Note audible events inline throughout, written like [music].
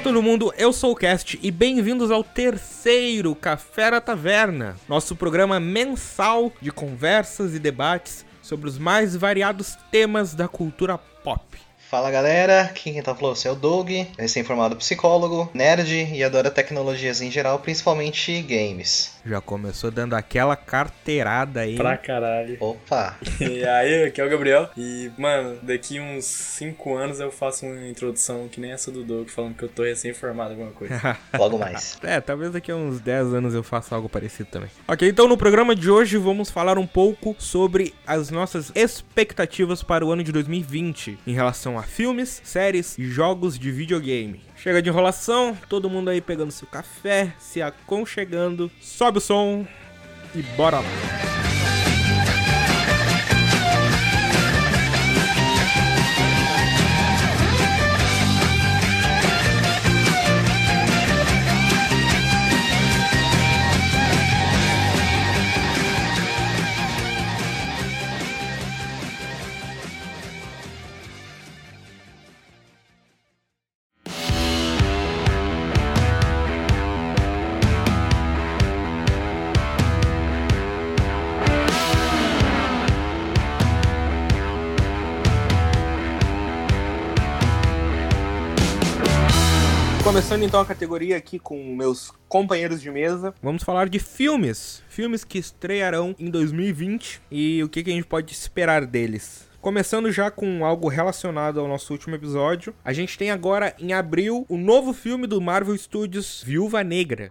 Fala todo mundo, eu sou o Cast e bem-vindos ao terceiro Café na Taverna, nosso programa mensal de conversas e debates sobre os mais variados temas da cultura pop. Fala galera, quem tá falando é o Doug, recém-formado psicólogo, nerd e adora tecnologias em geral, principalmente games. Já começou dando aquela carteirada aí. Pra caralho. Opa! [laughs] e aí, aqui é o Gabriel. E, mano, daqui uns 5 anos eu faço uma introdução que nem essa do Doug, falando que eu tô recém-formado alguma coisa. [laughs] Logo mais. É, talvez daqui a uns 10 anos eu faça algo parecido também. Ok, então no programa de hoje vamos falar um pouco sobre as nossas expectativas para o ano de 2020 em relação a filmes, séries e jogos de videogame. Chega de enrolação, todo mundo aí pegando seu café, se aconchegando, sobe o som e bora lá. Começando então a categoria aqui com meus companheiros de mesa, vamos falar de filmes. Filmes que estrearão em 2020 e o que, que a gente pode esperar deles. Começando já com algo relacionado ao nosso último episódio, a gente tem agora em abril o novo filme do Marvel Studios, Viúva Negra.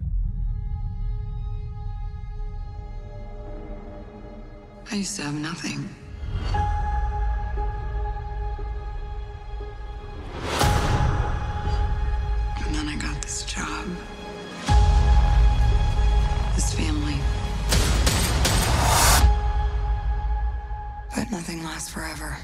I used to have nothing. This family. But nothing lasts forever.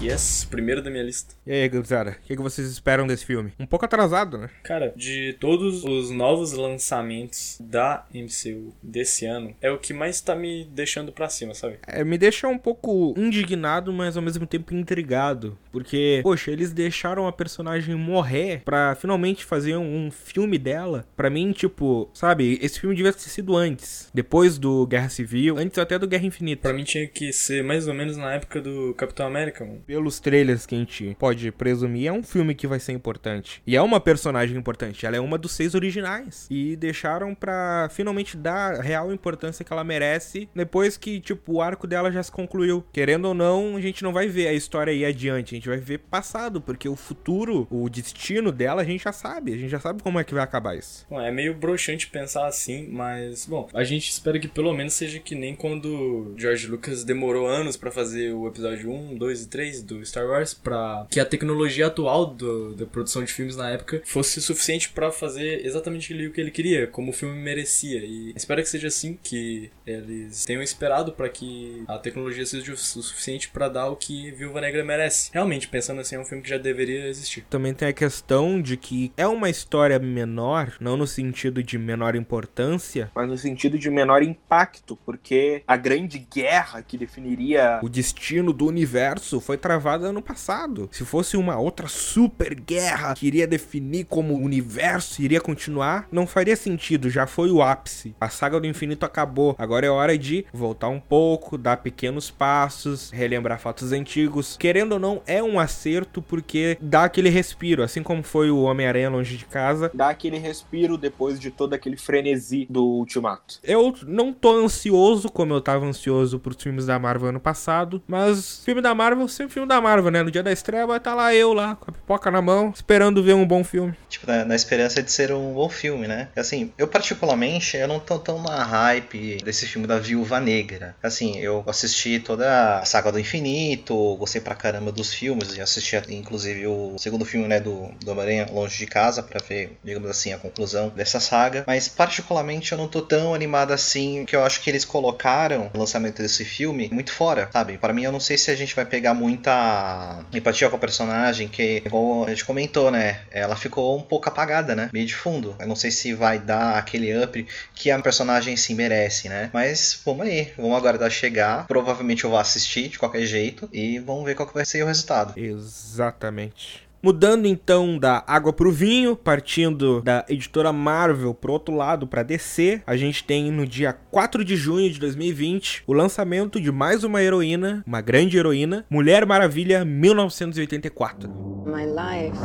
Yes, primeiro da minha lista. E aí, gurizada, o que, que vocês esperam desse filme? Um pouco atrasado, né? Cara, de todos os novos lançamentos da MCU desse ano, é o que mais tá me deixando pra cima, sabe? É, me deixa um pouco indignado, mas ao mesmo tempo intrigado. Porque, poxa, eles deixaram a personagem morrer pra finalmente fazer um, um filme dela. Pra mim, tipo, sabe, esse filme devia ter sido antes. Depois do Guerra Civil, antes até do Guerra Infinita. Pra mim tinha que ser mais ou menos na época do Capitão América, mano. Pelos trailers que a gente pode presumir, é um filme que vai ser importante. E é uma personagem importante. Ela é uma dos seis originais. E deixaram pra finalmente dar a real importância que ela merece depois que, tipo, o arco dela já se concluiu. Querendo ou não, a gente não vai ver a história aí adiante. A gente vai ver passado, porque o futuro, o destino dela, a gente já sabe. A gente já sabe como é que vai acabar isso. Bom, é meio broxante pensar assim, mas, bom, a gente espera que pelo menos seja que nem quando George Lucas demorou anos para fazer o episódio 1, 2 e 3 do Star Wars para que a tecnologia atual do, da produção de filmes na época fosse suficiente para fazer exatamente o que ele queria, como o filme merecia. E espero que seja assim, que eles tenham esperado para que a tecnologia seja o suficiente para dar o que Viúva Negra merece. Realmente, pensando assim, é um filme que já deveria existir. Também tem a questão de que é uma história menor, não no sentido de menor importância, mas no sentido de menor impacto, porque a grande guerra que definiria o destino do universo foi travada no passado. Se fosse uma outra super guerra que iria definir como o universo iria continuar, não faria sentido, já foi o ápice. A saga do infinito acabou. Agora é hora de voltar um pouco, dar pequenos passos, relembrar fatos antigos. Querendo ou não, é um acerto porque dá aquele respiro, assim como foi o Homem-Aranha longe de casa, dá aquele respiro depois de todo aquele frenesi do Ultimato. Eu não tô ansioso como eu tava ansioso pros filmes da Marvel ano passado, mas filme da Marvel sempre filme da Marvel, né? No dia da estreia vai estar tá lá eu lá, com a pipoca na mão, esperando ver um bom filme. Tipo, na, na, esperança de ser um bom filme, né? Assim, eu particularmente, eu não tô tão na hype desse filme da Viúva Negra. Assim, eu assisti toda a saga do infinito, gostei pra caramba dos filmes, já assisti inclusive o segundo filme, né, do, do Homem-Aranha Longe de Casa, pra ver, digamos assim, a conclusão dessa saga. Mas particularmente eu não tô tão animado assim, que eu acho que eles colocaram o lançamento desse filme muito fora, sabe? Para mim, eu não sei se a gente vai pegar muita empatia com a personagem, que, igual a gente comentou, né? Ela ficou um pouco apagada, né? Meio de fundo. Eu não sei se vai dar aquele up que a personagem sim merece, né? Mas vamos aí, vamos aguardar chegar. Provavelmente eu vou assistir de qualquer jeito e vamos ver qual que vai ser o resultado. Exatamente. Mudando então da água pro vinho, partindo da editora Marvel pro outro lado, para DC, a gente tem no dia 4 de junho de 2020 o lançamento de mais uma heroína, uma grande heroína, Mulher Maravilha 1984. My life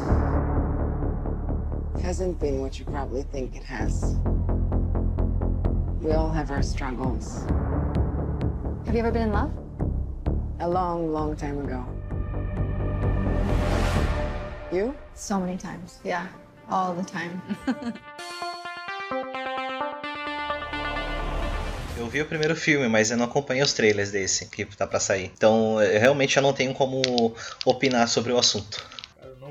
hasn't been what you probably think it has. We all have our struggles. Have you ever been in love? A long, long time ago. You? So many times. Yeah, all the time. [laughs] eu vi o primeiro filme, mas eu não acompanhei os trailers desse que tá para sair. Então, realmente eu não tenho como opinar sobre o assunto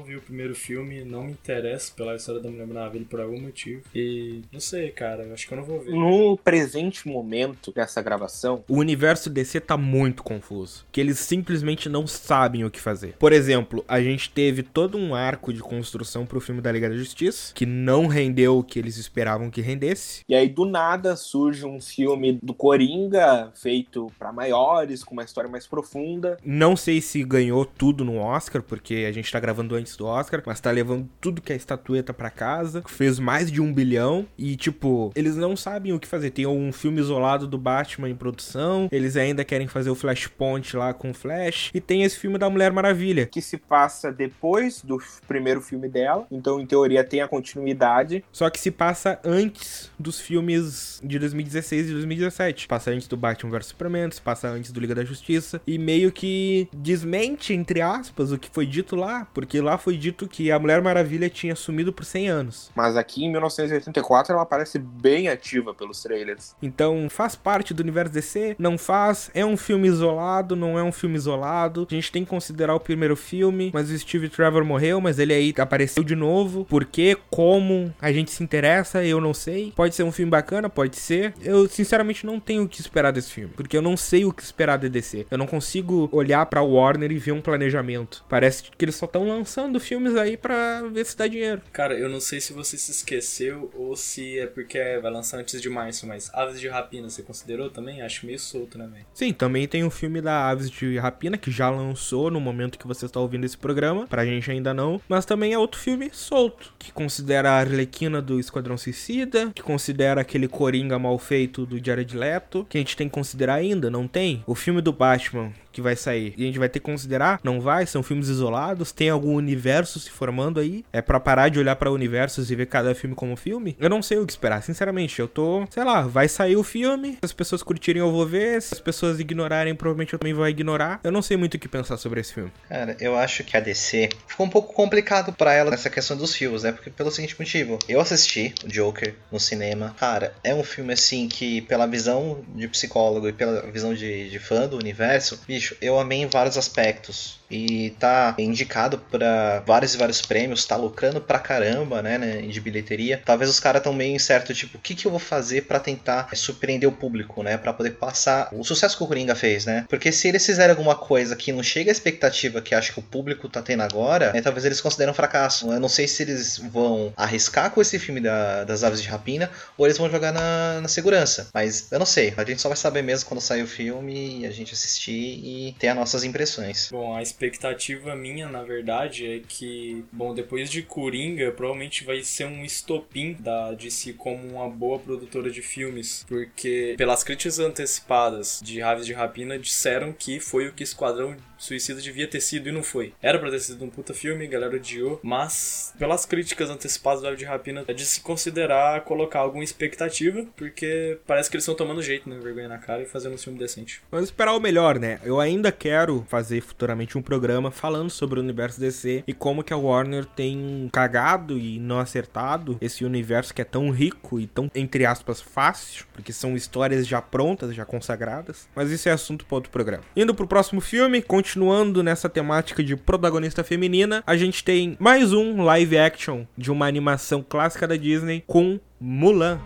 não vi o primeiro filme, não me interesso pela história da Mulher Maravilha por algum motivo. E não sei, cara, acho que eu não vou ver. No presente momento dessa gravação, o universo DC tá muito confuso. Que eles simplesmente não sabem o que fazer. Por exemplo, a gente teve todo um arco de construção pro filme da Liga da Justiça, que não rendeu o que eles esperavam que rendesse. E aí, do nada, surge um filme do Coringa, feito para maiores, com uma história mais profunda. Não sei se ganhou tudo no Oscar, porque a gente tá gravando antes do Oscar, mas tá levando tudo que é estatueta para casa. Fez mais de um bilhão. E, tipo, eles não sabem o que fazer. Tem um filme isolado do Batman em produção. Eles ainda querem fazer o Flashpoint lá com o Flash. E tem esse filme da Mulher Maravilha, que se passa depois do primeiro filme dela. Então, em teoria, tem a continuidade. Só que se passa antes dos filmes de 2016 e 2017. Passa antes do Batman vs Superman, se passa antes do Liga da Justiça. E meio que desmente, entre aspas, o que foi dito lá. Porque lá lá foi dito que a Mulher Maravilha tinha sumido por 100 anos. Mas aqui em 1984 ela aparece bem ativa pelos trailers. Então faz parte do universo DC? Não faz? É um filme isolado? Não é um filme isolado? A gente tem que considerar o primeiro filme, mas o Steve Trevor morreu, mas ele aí apareceu de novo. Por quê? Como? A gente se interessa? Eu não sei. Pode ser um filme bacana? Pode ser. Eu sinceramente não tenho o que esperar desse filme, porque eu não sei o que esperar de DC. Eu não consigo olhar para Warner e ver um planejamento. Parece que eles só estão lançando lançando filmes aí pra ver se dá dinheiro. Cara, eu não sei se você se esqueceu ou se é porque vai lançar antes de março, mas Aves de Rapina você considerou também? Acho meio solto, né, velho? Sim, também tem o filme da Aves de Rapina, que já lançou no momento que você está ouvindo esse programa. Pra gente ainda não. Mas também é outro filme solto, que considera a Arlequina do Esquadrão Suicida, que considera aquele Coringa mal feito do Jared Leto, que a gente tem que considerar ainda, não tem? O filme do Batman, que vai sair. E a gente vai ter que considerar, não vai, são filmes isolados, tem algum universo se formando aí. É para parar de olhar para universos e ver cada filme como filme. Eu não sei o que esperar, sinceramente. Eu tô, sei lá, vai sair o filme, se as pessoas curtirem eu vou ver, se as pessoas ignorarem, provavelmente eu também vou ignorar. Eu não sei muito o que pensar sobre esse filme. Cara, eu acho que a DC ficou um pouco complicado para ela nessa questão dos filmes, né? Porque pelo seguinte motivo, eu assisti o Joker no cinema. Cara, é um filme assim que pela visão de psicólogo e pela visão de, de fã do universo, bicho, eu amei em vários aspectos e tá indicado para vários e vários prêmios, tá lucrando pra caramba, né, né de bilheteria. Talvez os caras tão meio incerto, tipo, o que que eu vou fazer para tentar surpreender o público, né, para poder passar o sucesso que o Coringa fez, né? Porque se eles fizerem alguma coisa que não chega à expectativa que acho que o público tá tendo agora, né, talvez eles considerem um fracasso. Eu não sei se eles vão arriscar com esse filme da, das Aves de Rapina ou eles vão jogar na, na segurança. Mas eu não sei, a gente só vai saber mesmo quando sair o filme e a gente assistir e ter as nossas impressões. Bom, a expectativa minha, na verdade, é que, bom, depois de Coringa, provavelmente vai ser um estopim da DC como uma boa produtora de filmes, porque pelas críticas antecipadas de Raves de Rapina disseram que foi o que Esquadrão Suicida devia ter sido e não foi. Era pra ter sido um puta filme, galera odiou, mas pelas críticas antecipadas do Ave de Rapina, é de se considerar colocar alguma expectativa, porque parece que eles estão tomando jeito, né? Vergonha na cara e fazendo um filme decente. Vamos esperar o melhor, né? Eu ainda quero fazer futuramente um programa falando sobre o universo DC e como que a Warner tem cagado e não acertado esse universo que é tão rico e tão, entre aspas, fácil, porque são histórias já prontas, já consagradas. Mas isso é assunto para outro programa. Indo pro próximo filme, continua continuando nessa temática de protagonista feminina, a gente tem mais um live action de uma animação clássica da Disney com Mulan.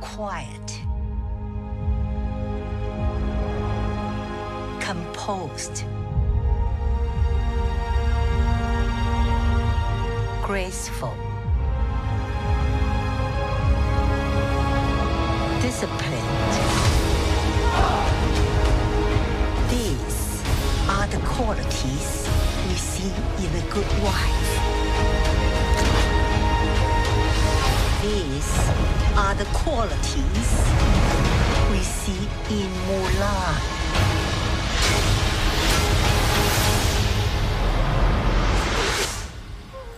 Quiet. Composed. Graceful. Disciplined. Qualities we see in the good wife. These are the qualities we see in Mulan.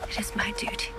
It is my duty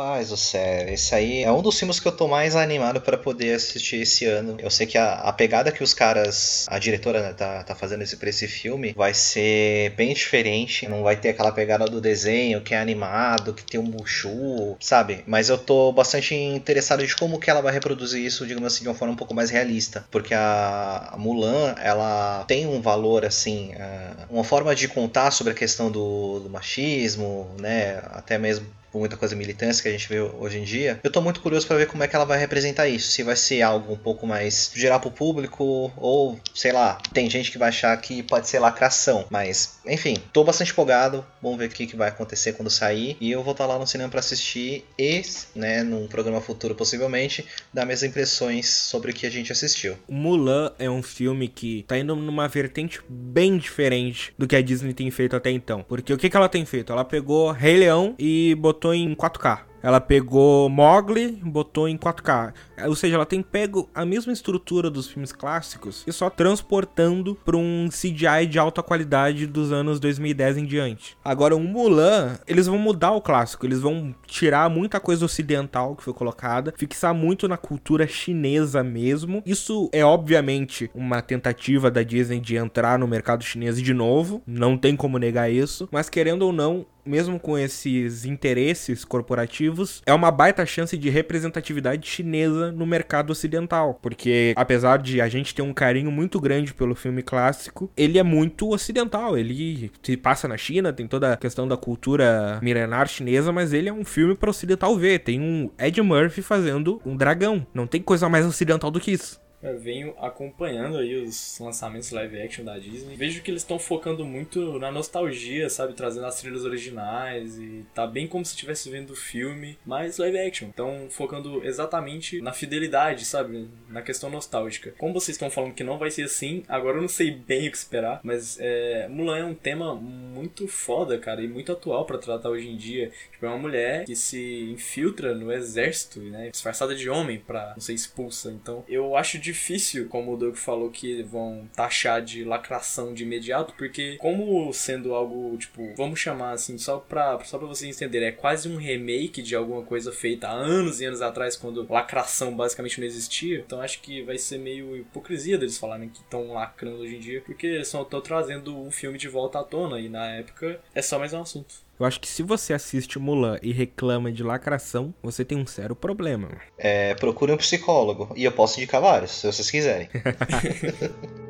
Rapaz do céu, esse aí é um dos filmes que eu tô mais animado para poder assistir esse ano. Eu sei que a, a pegada que os caras, a diretora né, tá, tá fazendo esse, pra esse filme vai ser bem diferente. Não vai ter aquela pegada do desenho que é animado, que tem um Mushu, sabe? Mas eu tô bastante interessado de como que ela vai reproduzir isso, digamos assim, de uma forma um pouco mais realista. Porque a, Mulan, ela tem um valor, assim, uh, uma forma de contar sobre a questão do, do machismo, né? Até mesmo muita coisa militância que a gente vê hoje em dia. Eu tô muito curioso para ver como é que ela vai representar isso. Se vai ser algo um pouco mais geral pro público ou, sei lá, tem gente que vai achar que pode ser lacração. Mas, enfim, tô bastante empolgado. Vamos ver o que, que vai acontecer quando sair. E eu vou estar tá lá no cinema para assistir e, né, num programa futuro possivelmente, dar minhas impressões sobre o que a gente assistiu. Mulan é um filme que tá indo numa vertente bem diferente do que a Disney tem feito até então. Porque o que, que ela tem feito? Ela pegou Rei Leão e botou botou em 4K. Ela pegou Mogli, botou em 4K. Ou seja, ela tem pego a mesma estrutura dos filmes clássicos e só transportando para um CGI de alta qualidade dos anos 2010 em diante. Agora, o Mulan, eles vão mudar o clássico, eles vão tirar muita coisa ocidental que foi colocada, fixar muito na cultura chinesa mesmo. Isso é obviamente uma tentativa da Disney de entrar no mercado chinês de novo, não tem como negar isso, mas querendo ou não, mesmo com esses interesses corporativos, é uma baita chance de representatividade chinesa no mercado ocidental. Porque, apesar de a gente ter um carinho muito grande pelo filme clássico, ele é muito ocidental. Ele se passa na China, tem toda a questão da cultura milenar chinesa, mas ele é um filme para ocidental ver. Tem um Ed Murphy fazendo um dragão. Não tem coisa mais ocidental do que isso. Eu venho acompanhando aí os lançamentos live action da Disney. Vejo que eles estão focando muito na nostalgia, sabe? Trazendo as trilhas originais e tá bem como se estivesse vendo o filme, mas live action. Estão focando exatamente na fidelidade, sabe? Na questão nostálgica. Como vocês estão falando que não vai ser assim, agora eu não sei bem o que esperar, mas é, Mulan é um tema muito foda, cara, e muito atual para tratar hoje em dia. Tipo, é uma mulher que se infiltra no exército, né? Disfarçada de homem pra não ser expulsa. Então, eu acho difícil, como o Doug falou, que vão taxar de lacração de imediato, porque como sendo algo, tipo, vamos chamar assim, só pra, só pra vocês entenderem, é quase um remake de alguma coisa feita há anos e anos atrás, quando lacração basicamente não existia. Então acho que vai ser meio hipocrisia deles falarem que estão lacrando hoje em dia, porque só estão trazendo um filme de volta à tona, e na época é só mais um assunto. Eu acho que se você assiste Mulan e reclama de lacração, você tem um sério problema. É, procure um psicólogo. E eu posso indicar vários, se vocês quiserem. [laughs]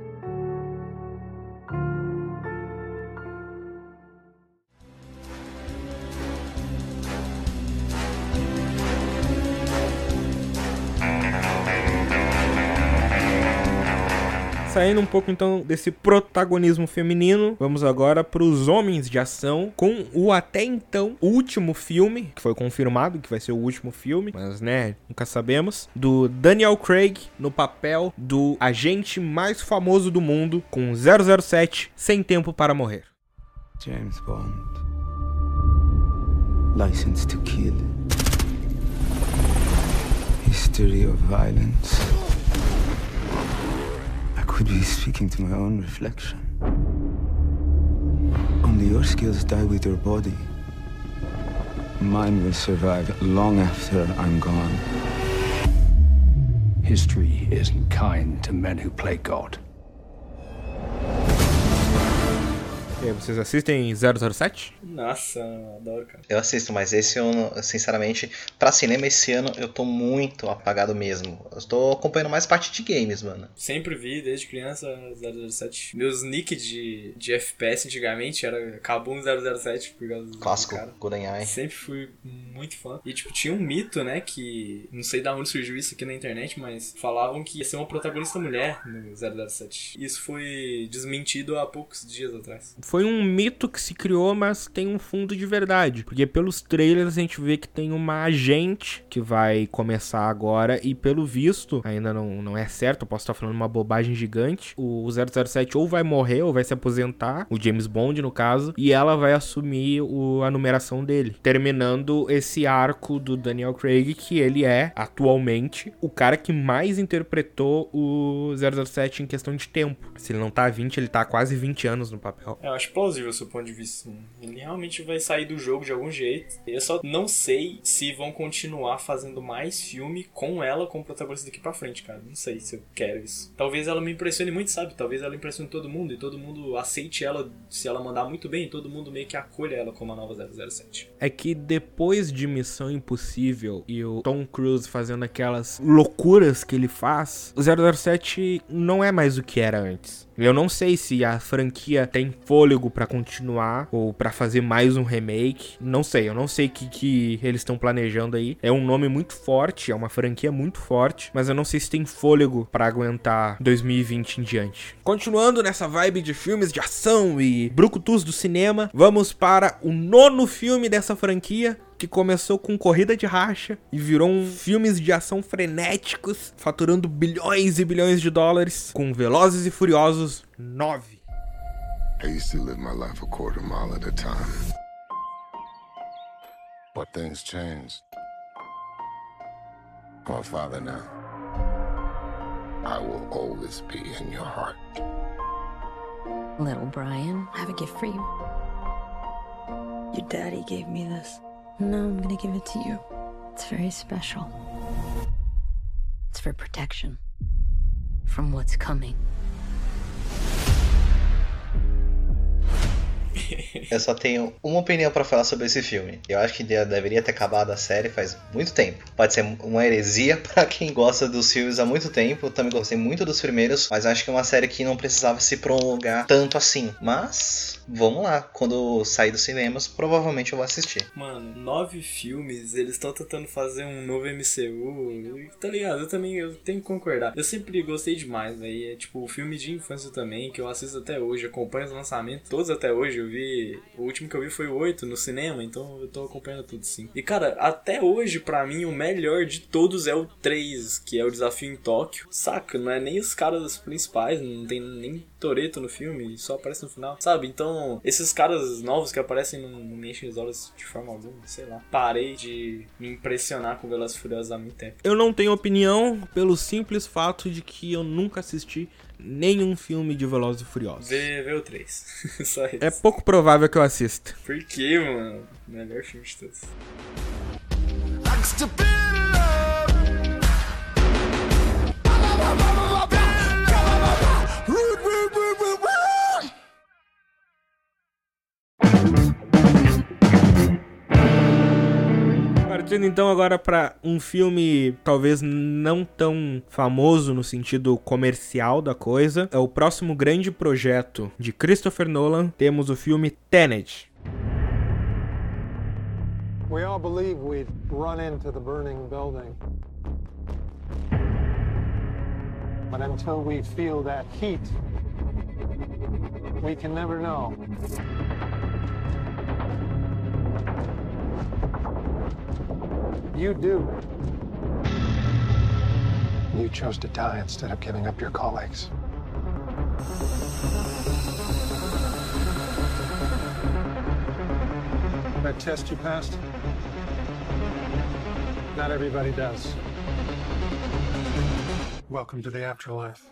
Saindo um pouco então desse protagonismo feminino, vamos agora para os homens de ação com o até então último filme, que foi confirmado que vai ser o último filme, mas né, nunca sabemos, do Daniel Craig no papel do agente mais famoso do mundo com 007 sem tempo para morrer. James Bond. License to kill. History of violence. Could be speaking to my own reflection. Only your skills die with your body. Mine will survive long after I'm gone. History isn't kind to men who play God. E aí, vocês assistem 007? Nossa, adoro, cara. Eu assisto, mas esse ano, sinceramente, pra cinema esse ano eu tô muito apagado mesmo. Eu tô acompanhando mais parte de games, mano. Sempre vi, desde criança, 007. Meus nick de, de FPS antigamente era Kabum 007 por causa do Clássico, GoldenEye. Sempre fui muito fã. E, tipo, tinha um mito, né, que não sei da onde surgiu isso aqui na internet, mas falavam que ia ser uma protagonista mulher no 007. Isso foi desmentido há poucos dias atrás foi um mito que se criou, mas tem um fundo de verdade. Porque pelos trailers a gente vê que tem uma agente que vai começar agora e pelo visto, ainda não, não é certo, eu posso estar falando uma bobagem gigante, o 007 ou vai morrer ou vai se aposentar, o James Bond no caso, e ela vai assumir o, a numeração dele, terminando esse arco do Daniel Craig que ele é atualmente o cara que mais interpretou o 007 em questão de tempo. Se ele não tá há 20, ele tá há quase 20 anos no papel. É, eu acho plausível seu ponto de vista. Ele realmente vai sair do jogo de algum jeito. Eu só não sei se vão continuar fazendo mais filme com ela como protagonista daqui pra frente, cara. Não sei se eu quero isso. Talvez ela me impressione muito, sabe? Talvez ela impressione todo mundo e todo mundo aceite ela se ela mandar muito bem. Todo mundo meio que acolha ela como a nova 007. É que depois de Missão Impossível e o Tom Cruise fazendo aquelas loucuras que ele faz, o 007 não é mais o que era antes. Eu não sei se a franquia tem fôlego para continuar ou para fazer mais um remake. Não sei, eu não sei o que, que eles estão planejando aí. É um nome muito forte, é uma franquia muito forte, mas eu não sei se tem fôlego para aguentar 2020 em diante. Continuando nessa vibe de filmes de ação e brucutus do cinema, vamos para o nono filme dessa franquia, que começou com corrida de racha e virou um filmes de ação frenéticos, faturando bilhões e bilhões de dólares, com Velozes e Furiosos 9. I used to live my life a quarter mile at a time. But things changed. A father now. I will always be in your heart. Little Brian, I have a gift for you. Your daddy gave me this. No, I'm gonna give it to you. It's very special. It's for protection from what's coming. Eu só tenho uma opinião pra falar sobre esse filme. Eu acho que de- deveria ter acabado a série faz muito tempo. Pode ser uma heresia [laughs] pra quem gosta dos filmes há muito tempo. Eu também gostei muito dos primeiros, mas acho que é uma série que não precisava se prolongar tanto assim. Mas vamos lá, quando sair dos cinemas, provavelmente eu vou assistir. Mano, nove filmes, eles estão tentando fazer um novo MCU, tá ligado? Eu também eu tenho que concordar. Eu sempre gostei demais, velho. É tipo, filme de infância também, que eu assisto até hoje, acompanho os lançamentos, todos até hoje. Eu vi. O último que eu vi foi o 8 no cinema, então eu tô acompanhando tudo sim. E cara, até hoje, pra mim, o melhor de todos é o 3, que é o desafio em Tóquio. Saca? Não é nem os caras principais, não tem nem Toreto no filme, só aparece no final, sabe? Então, esses caras novos que aparecem não, não me enchem os de forma alguma, sei lá. Parei de me impressionar com Velozes e Furiosos há muito tempo. Eu não tenho opinião pelo simples fato de que eu nunca assisti nenhum filme de Velozes e Furiosos. Vê, vê o 3. só isso. É pouco provável que eu assista. Por quê, mano? Melhor filme de todos. Partindo então agora pra um filme talvez não tão famoso no sentido comercial da coisa, é o próximo grande projeto de Christopher Nolan. Temos o filme Tenet. We all believe we'd run into the burning building. But until we feel that heat, we can never know. You do. You chose to die instead of giving up your colleagues. That test you passed? Not everybody does. Welcome to the afterlife.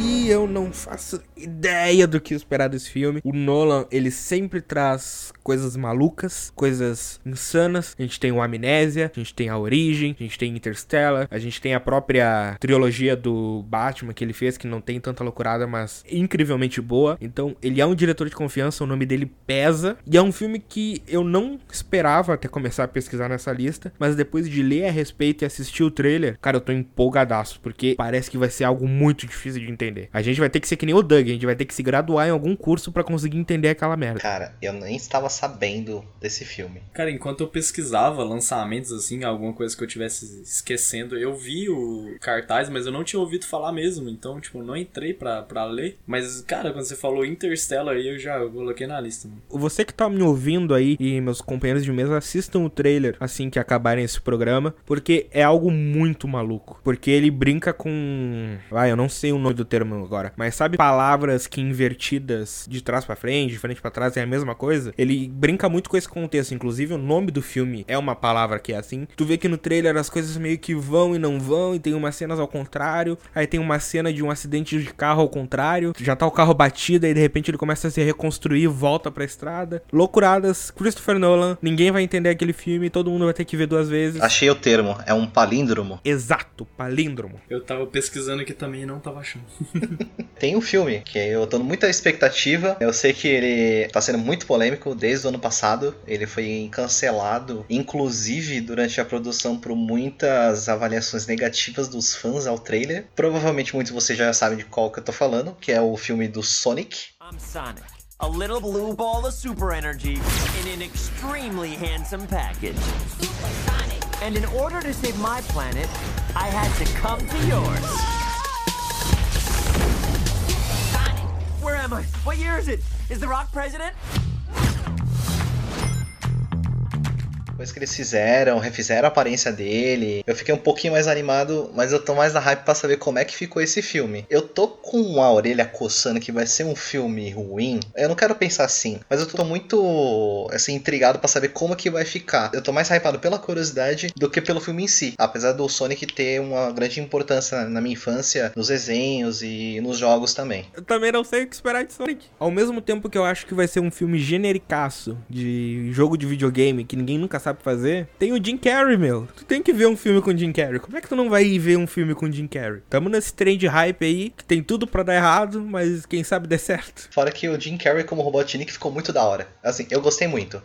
E eu não faço ideia do que esperar desse filme. O Nolan, ele sempre traz coisas malucas, coisas insanas. A gente tem o Amnésia, a gente tem a Origem, a gente tem Interstellar, a gente tem a própria trilogia do Batman que ele fez, que não tem tanta loucurada, mas incrivelmente boa. Então, ele é um diretor de confiança, o nome dele pesa. E é um filme que eu não esperava até começar a pesquisar nessa lista, mas depois de ler a respeito e assistir o trailer, cara, eu tô empolgadaço, porque parece que vai ser algo muito difícil de entender entender. A gente vai ter que ser que nem o Doug, a gente vai ter que se graduar em algum curso pra conseguir entender aquela merda. Cara, eu nem estava sabendo desse filme. Cara, enquanto eu pesquisava lançamentos, assim, alguma coisa que eu tivesse esquecendo, eu vi o cartaz, mas eu não tinha ouvido falar mesmo. Então, tipo, não entrei pra, pra ler. Mas, cara, quando você falou Interstellar aí, eu já coloquei na lista, mano. Você que tá me ouvindo aí e meus companheiros de mesa, assistam o trailer assim que acabarem esse programa, porque é algo muito maluco. Porque ele brinca com. Ah, eu não sei o nome do termo agora, mas sabe palavras que invertidas de trás pra frente, de frente pra trás é a mesma coisa? Ele brinca muito com esse contexto. Inclusive, o nome do filme é uma palavra que é assim. Tu vê que no trailer as coisas meio que vão e não vão, e tem umas cenas ao contrário. Aí tem uma cena de um acidente de carro ao contrário. Já tá o carro batido, e de repente ele começa a se reconstruir, volta pra estrada. Loucuradas. Christopher Nolan. Ninguém vai entender aquele filme, todo mundo vai ter que ver duas vezes. Achei o termo, é um palíndromo. Exato, palíndromo. Eu tava pesquisando aqui também e não tava achando. [laughs] Tem um filme que eu tô muita expectativa. Eu sei que ele tá sendo muito polêmico desde o ano passado. Ele foi cancelado, inclusive durante a produção, por muitas avaliações negativas dos fãs ao trailer. Provavelmente muitos de vocês já sabem de qual que eu tô falando, que é o filme do Sonic. I'm Sonic, a little blue ball of super energy in an extremely handsome package. And in order to save my planet, I had to come to yours. Where am I? What year is it? Is The Rock president? Depois que eles fizeram, refizeram a aparência dele, eu fiquei um pouquinho mais animado, mas eu tô mais na hype pra saber como é que ficou esse filme. Eu tô com a orelha coçando que vai ser um filme ruim. Eu não quero pensar assim, mas eu tô muito assim intrigado pra saber como que vai ficar. Eu tô mais hypado pela curiosidade do que pelo filme em si, apesar do Sonic ter uma grande importância na minha infância, nos desenhos e nos jogos também. Eu também não sei o que esperar de Sonic. Ao mesmo tempo que eu acho que vai ser um filme genericaço de jogo de videogame que ninguém nunca sabe fazer, tem o Jim Carrey, meu. Tu tem que ver um filme com o Jim Carrey. Como é que tu não vai ir ver um filme com o Jim Carrey? Tamo nesse trem de hype aí, que tem tudo pra dar errado, mas quem sabe dê certo. Fora que o Jim Carrey como Robotnik ficou muito da hora. Assim, eu gostei muito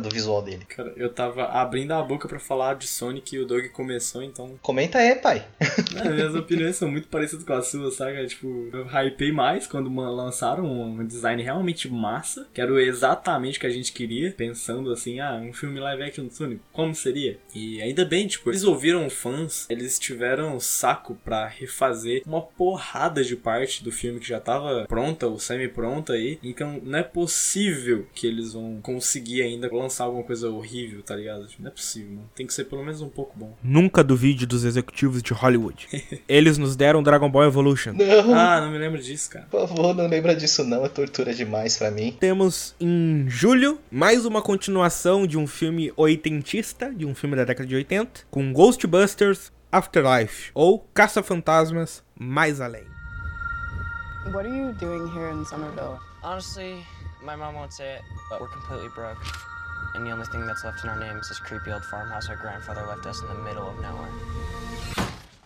do visual dele. Cara, eu tava abrindo a boca pra falar de Sonic e o Doug começou, então. Comenta aí, pai. [laughs] É, minhas opiniões são muito parecidas com as suas, saca? Tipo, eu hypei mais quando lançaram um design realmente massa, que era exatamente o que a gente queria, pensando assim, ah, um filme live action Sonic, como seria? E ainda bem, tipo, eles ouviram fãs, eles tiveram saco pra refazer uma porrada de parte do filme que já tava pronta, ou semi-pronta aí, então não é possível que eles vão conseguir ainda lançar alguma coisa horrível, tá ligado? Tipo, Não é possível, mano. Tem que ser pelo menos um pouco bom. Nunca duvide dos executivos de Hollywood. [laughs] Eles nos deram Dragon Ball Evolution. Não, Ah, não me lembro disso, cara. por favor, não lembra disso não, é tortura demais pra mim. Temos em julho mais uma continuação de um filme oitentista, de um filme da década de 80, com Ghostbusters Afterlife, ou Caça-Fantasmas Mais Além. What are you doing here in Somerville? Honestly, my mom won't say it, but we're completely broke. And the only thing that's left in our name is this creepy old farmhouse our grandfather left us in the middle of nowhere.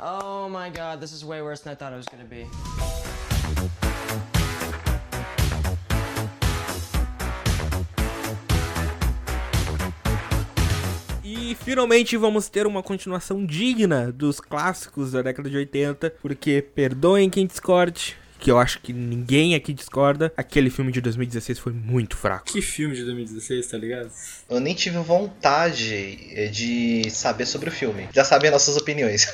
Oh my god, this is way worse than I thought it was gonna be. Finalmente vamos ter uma continuação digna dos clássicos da década de 80, porque perdoem quem discorde, que eu acho que ninguém aqui discorda, aquele filme de 2016 foi muito fraco. Que filme de 2016, tá ligado? Eu nem tive vontade eh, de saber sobre o filme. Já sabem nossas opiniões.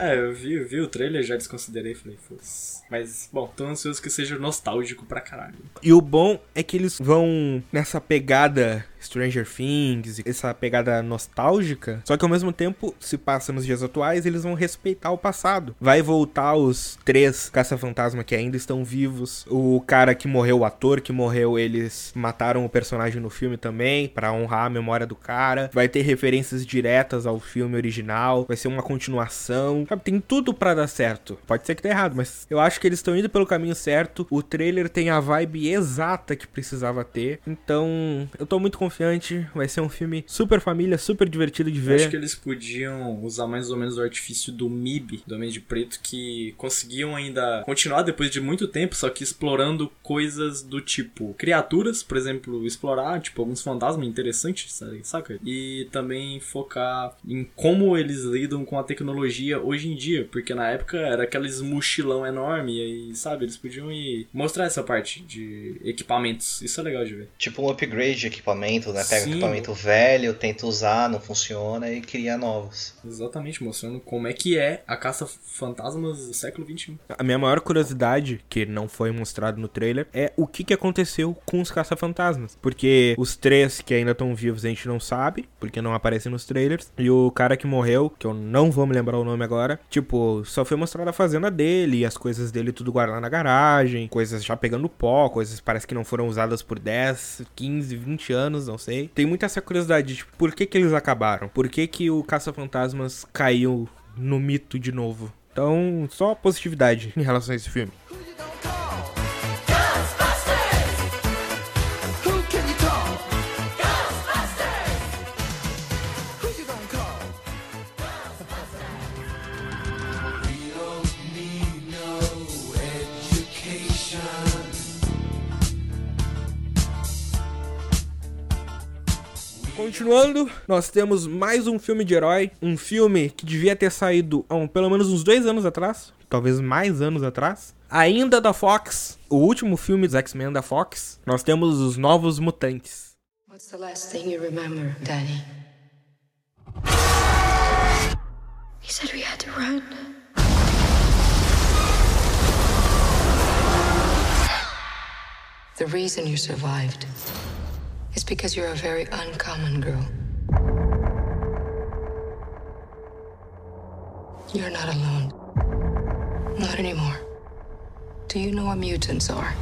Ah, [laughs] eu vi, eu vi o trailer, já desconsiderei, falei, foda-se. Mas, bom, tô ansioso que seja nostálgico pra caralho. E o bom é que eles vão nessa pegada Stranger Things, essa pegada nostálgica, só que ao mesmo tempo se passa nos dias atuais, eles vão respeitar o passado. Vai voltar os três caça-fantasma que ainda estão vivos, o cara que morreu, o ator que morreu, eles mataram o personagem no filme também, pra honrar a memória do cara. Vai ter referências diretas ao filme original, vai ser uma continuação. Sabe, tem tudo pra dar certo. Pode ser que dê errado, mas eu acho que eles estão indo pelo caminho certo. O trailer tem a vibe exata que precisava ter. Então, eu tô muito confiante. Vai ser um filme super família, super divertido de Eu ver. acho que eles podiam usar mais ou menos o artifício do MIB, do Homem de Preto, que conseguiam ainda continuar depois de muito tempo, só que explorando coisas do tipo criaturas, por exemplo, explorar tipo alguns fantasmas interessantes, sabe? saca? E também focar em como eles lidam com a tecnologia hoje em dia, porque na época era aqueles mochilão enorme e aí, sabe, eles podiam ir mostrar essa parte de equipamentos. Isso é legal de ver. Tipo um upgrade de equipamento, né? Pega Sim. equipamento velho, tenta usar, não funciona e cria novos. Exatamente, mostrando como é que é a caça fantasmas do século. XXI. A minha maior curiosidade, que não foi mostrado no trailer, é o que, que aconteceu com os caça-fantasmas. Porque os três que ainda estão vivos a gente não sabe, porque não aparecem nos trailers. E o cara que morreu, que eu não vou me lembrar o nome agora, tipo, só foi mostrada a fazenda dele, as coisas dele tudo guardado na garagem, coisas já pegando pó, coisas parece que não foram usadas por 10, 15, 20 anos, não sei. Tem muita essa curiosidade, tipo, por que que eles acabaram? Por que que o caça-fantasmas caiu no mito de novo? Então, só positividade em relação a esse filme. Continuando, nós temos mais um filme de herói. Um filme que devia ter saído há um- pelo menos uns dois anos atrás. Talvez mais anos atrás. Ainda da Fox. O último filme dos X-Men da Fox. Nós temos os Novos Mutantes. What's the last thing you remember, Danny? He said we had to run. The reason you survived is because you're a very uncommon girl. You're not alone. Not anymore. Do you know what mutants are?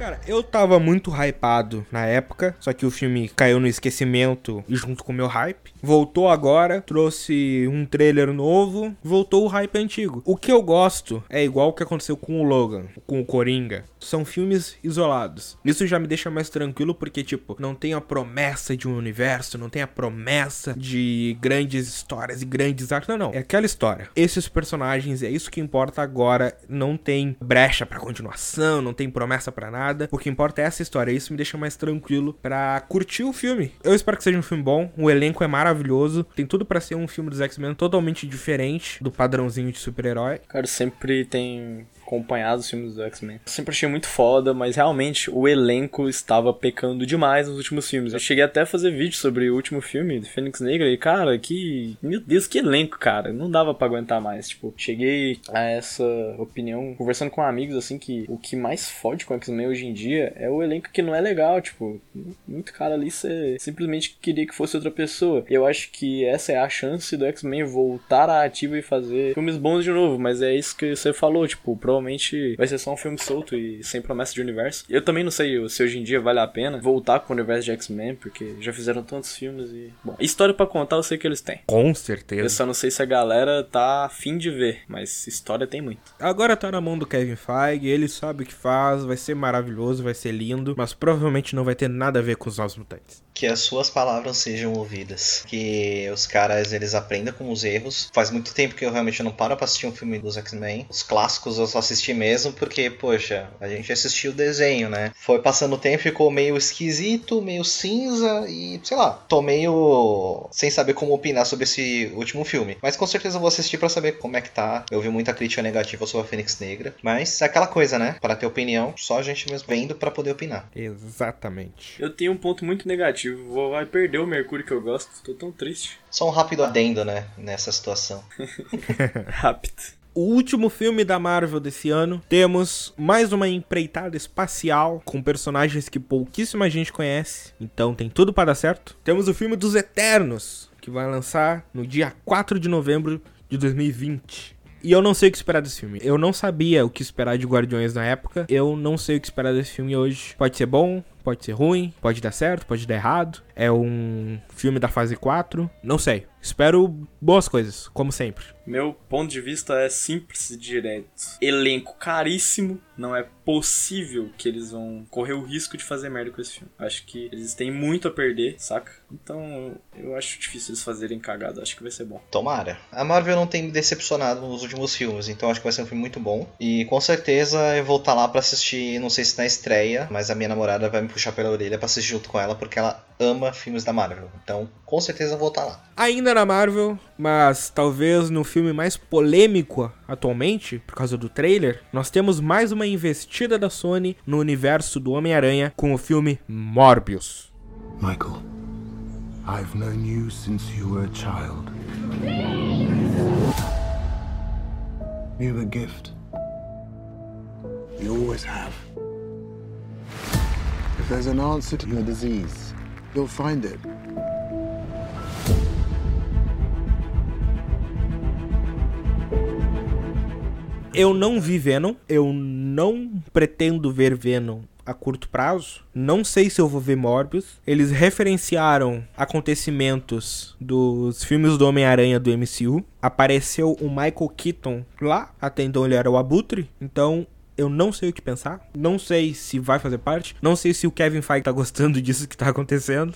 Cara, eu tava muito hypado na época, só que o filme caiu no esquecimento junto com o meu hype. Voltou agora, trouxe um trailer novo, voltou o hype antigo. O que eu gosto é igual o que aconteceu com o Logan, com o Coringa. São filmes isolados. Isso já me deixa mais tranquilo porque, tipo, não tem a promessa de um universo, não tem a promessa de grandes histórias e grandes arcos. Não, não. É aquela história. Esses personagens, é isso que importa agora. Não tem brecha pra continuação, não tem promessa pra nada. O que importa é essa história. Isso me deixa mais tranquilo pra curtir o filme. Eu espero que seja um filme bom. O elenco é maravilhoso. Tem tudo pra ser um filme dos X-Men totalmente diferente do padrãozinho de super-herói. Cara, sempre tem acompanhado os filmes do X-Men. Sempre achei muito foda, mas realmente o elenco estava pecando demais nos últimos filmes. Eu cheguei até a fazer vídeo sobre o último filme do Fênix Negra e, cara, que. Meu Deus, que elenco, cara. Não dava pra aguentar mais. Tipo, cheguei a essa opinião conversando com amigos, assim, que o que mais fode com X-Men hoje em dia é o elenco que não é legal. Tipo, muito cara ali você simplesmente queria que fosse outra pessoa. Eu acho que essa é a chance do X-Men voltar à ativa e fazer filmes bons de novo, mas é isso que você falou, tipo, provavelmente vai ser só um filme solto e sem promessa de universo. Eu também não sei se hoje em dia vale a pena voltar com o universo de X-Men, porque já fizeram tantos filmes e. Bom, história pra contar eu sei que eles têm. Com Eu certeza. só não sei se a galera tá afim de ver, mas história tem muito. Agora tá na mão do Kevin Feige, ele sabe o que faz, vai ser maravilhoso, vai ser lindo, mas provavelmente não vai ter nada a ver com os Novos Mutantes. Que as suas palavras sejam ouvidas. Que os caras eles aprendam com os erros. Faz muito tempo que eu realmente não paro pra assistir um filme dos X-Men. Os clássicos eu só assisti mesmo porque, poxa, a gente assistiu o desenho, né? Foi passando o tempo, ficou meio esquisito, meio cinza e, sei lá, tô meio sem saber como opinar sobre esse último filme. Mas com certeza eu vou assistir pra saber como é que tá. Eu vi muita crítica negativa sobre a Fênix Negra. Mas é aquela coisa, né? Para ter opinião, só a gente mesmo vendo pra poder opinar. Exatamente. Eu tenho um ponto muito negativo. Vou vai perder o Mercúrio que eu gosto. Tô tão triste. Só um rápido adendo, né? Nessa situação. [laughs] Rápido. O último filme da Marvel desse ano, temos mais uma empreitada espacial com personagens que pouquíssima gente conhece, então tem tudo para dar certo. Temos o filme dos Eternos, que vai lançar no dia 4 de novembro de 2020. E eu não sei o que esperar desse filme. Eu não sabia o que esperar de Guardiões na época. Eu não sei o que esperar desse filme hoje. Pode ser bom, pode ser ruim, pode dar certo, pode dar errado. É um filme da fase 4, não sei. Espero boas coisas, como sempre. Meu ponto de vista é simples e direto. Elenco caríssimo, não é possível que eles vão correr o risco de fazer merda com esse filme. Acho que eles têm muito a perder, saca? Então eu acho difícil eles fazerem cagada, acho que vai ser bom. Tomara. A Marvel não tem me decepcionado nos últimos filmes, então acho que vai ser um filme muito bom. E com certeza eu vou estar lá para assistir, não sei se na estreia, mas a minha namorada vai me puxar pela orelha pra assistir junto com ela, porque ela ama filmes da Marvel. Então com certeza eu vou estar lá. Ainda na Marvel, mas talvez no filme mais polêmico atualmente, por causa do trailer, nós temos mais uma investida da Sony no universo do Homem-Aranha com o filme Morbius. Michael, I've known you since you were a child. You have a gift. You always have. If there's an answer to your disease, you'll find it. Eu não vi Venom, eu não pretendo ver Venom a curto prazo. Não sei se eu vou ver Morbius. Eles referenciaram acontecimentos dos filmes do Homem-Aranha do MCU. Apareceu o Michael Keaton lá, até então ele era o Abutre. Então eu não sei o que pensar. Não sei se vai fazer parte. Não sei se o Kevin Feige tá gostando [laughs] disso que tá acontecendo.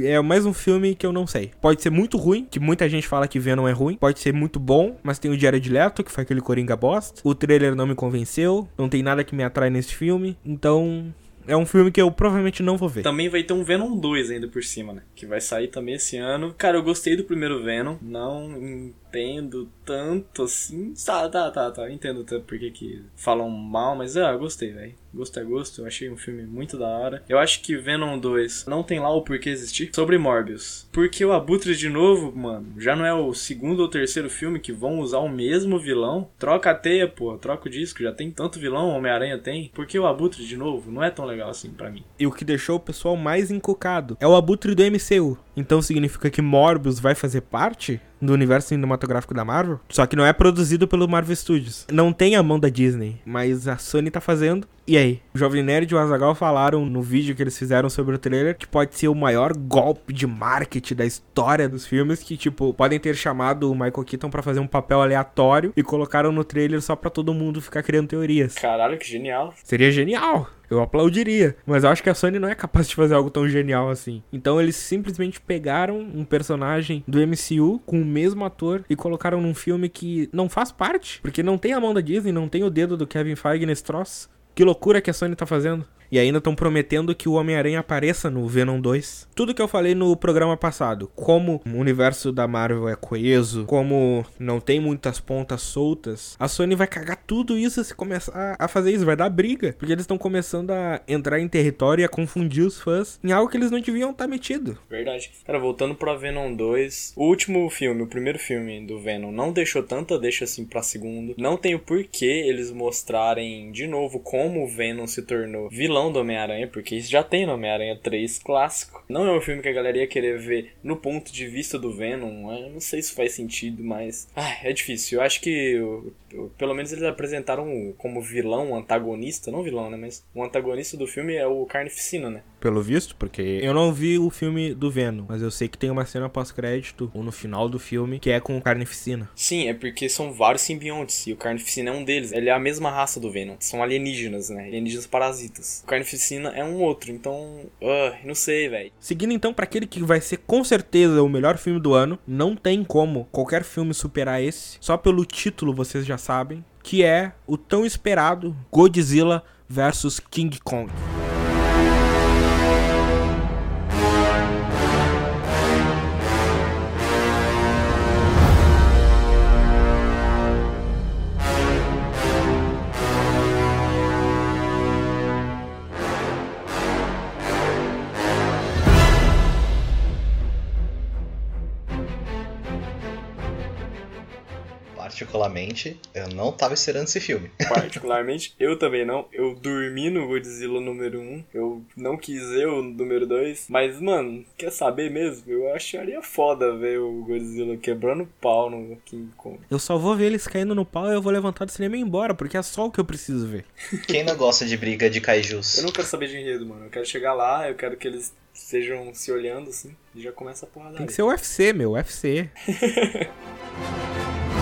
É mais um filme que eu não sei. Pode ser muito ruim, que muita gente fala que Venom é ruim. Pode ser muito bom, mas tem o Jared Leto, que foi aquele Coringa bosta. O trailer não me convenceu. Não tem nada que me atrai nesse filme. Então, é um filme que eu provavelmente não vou ver. Também vai ter um Venom 2 ainda por cima, né? Que vai sair também esse ano. Cara, eu gostei do primeiro Venom. Não entendo tanto assim. Tá, tá, tá, tá. Entendo tanto porque que falam mal, mas ah, eu gostei, velho. Gosto é gosto, eu achei um filme muito da hora. Eu acho que Venom 2 não tem lá o porquê existir. Sobre Morbius. Porque o Abutre de novo, mano, já não é o segundo ou terceiro filme que vão usar o mesmo vilão. Troca a teia, pô, troca o disco, já tem tanto vilão, Homem-Aranha tem. Porque o Abutre de novo não é tão legal assim para mim. E o que deixou o pessoal mais encucado é o Abutre do MCU. Então significa que Morbius vai fazer parte do universo cinematográfico da Marvel, só que não é produzido pelo Marvel Studios. Não tem a mão da Disney, mas a Sony tá fazendo. E aí? O Jovem Nerd e o Azagal falaram no vídeo que eles fizeram sobre o trailer que pode ser o maior golpe de marketing da história dos filmes, que tipo, podem ter chamado o Michael Keaton para fazer um papel aleatório e colocaram no trailer só para todo mundo ficar criando teorias. Caralho, que genial. Seria genial. Eu aplaudiria. Mas eu acho que a Sony não é capaz de fazer algo tão genial assim. Então eles simplesmente pegaram um personagem do MCU com o mesmo ator e colocaram num filme que não faz parte. Porque não tem a mão da Disney, não tem o dedo do Kevin Feige nesse troço. Que loucura que a Sony tá fazendo. E ainda estão prometendo que o Homem-Aranha apareça no Venom 2. Tudo que eu falei no programa passado, como o universo da Marvel é coeso, como não tem muitas pontas soltas, a Sony vai cagar tudo isso se começar a fazer isso, vai dar briga, porque eles estão começando a entrar em território e a confundir os fãs em algo que eles não deviam estar tá metido. Verdade. Cara, voltando pra Venom 2, o último filme, o primeiro filme do Venom não deixou tanta deixa assim pra segundo. Não tem o porquê eles mostrarem de novo como o Venom se tornou vilão vilão do Homem-Aranha, porque isso já tem no Homem-Aranha 3 clássico. Não é um filme que a galera ia querer ver no ponto de vista do Venom. Eu não sei se faz sentido, mas. Ah, é difícil. Eu acho que. pelo menos eles apresentaram como vilão, antagonista. Não vilão, né? Mas o antagonista do filme é o Carnificina, né? Pelo visto, porque eu não vi o filme do Venom, mas eu sei que tem uma cena pós-crédito, ou no final do filme, que é com o Carnificina. Sim, é porque são vários simbiontes, e o Carnificina é um deles. Ele é a mesma raça do Venom. São alienígenas, né? Alienígenas parasitas. O Carnificina é um outro, então. Uh, não sei, velho. Seguindo então para aquele que vai ser com certeza o melhor filme do ano, não tem como qualquer filme superar esse. Só pelo título vocês já sabem. Que é o tão esperado Godzilla vs King Kong. Particularmente, eu não tava esperando esse filme. [laughs] Particularmente, eu também não. Eu dormi no Godzilla número 1. Eu não quis ver o número 2. Mas, mano, quer saber mesmo? Eu acharia foda ver o Godzilla quebrando pau no King Kong. Eu só vou ver eles caindo no pau e eu vou levantar do cinema e ir embora, porque é só o que eu preciso ver. Quem não gosta de briga de kaijus? Eu não quero saber de enredo, mano. Eu quero chegar lá, eu quero que eles estejam se olhando assim e já começa a porrada. Tem que ser o UFC, meu, UFC. [laughs]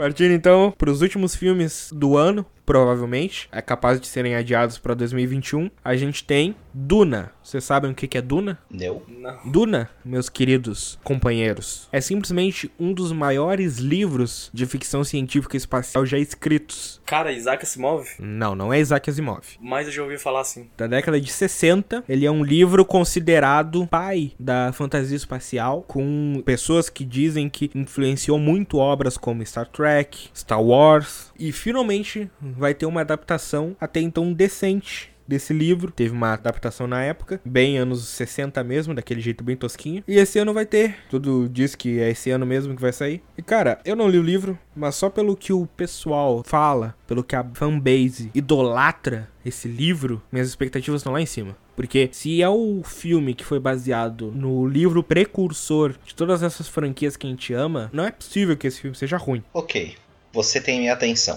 Partindo então para os últimos filmes do ano, provavelmente, é capaz de serem adiados para 2021. A gente tem Duna. Vocês sabem o que é Duna? Não. Não. Duna, meus queridos companheiros, é simplesmente um dos maiores livros de ficção científica espacial já escritos. Cara, Isaac Asimov? Não, não é Isaac Asimov. Mas eu já ouvi falar assim. Da década de 60, ele é um livro considerado pai da fantasia espacial, com pessoas que dizem que influenciou muito obras como Star Trek, Star Wars, e finalmente vai ter uma adaptação até então decente desse livro. Teve uma adaptação na época, bem anos 60 mesmo, daquele jeito bem tosquinho. E esse ano vai ter. Tudo diz que é esse ano mesmo que vai sair. E cara, eu não li o livro, mas só pelo que o pessoal fala, pelo que a fanbase idolatra esse livro, minhas expectativas estão lá em cima. Porque se é o filme que foi baseado no livro precursor de todas essas franquias que a gente ama, não é possível que esse filme seja ruim. Ok, você tem minha atenção.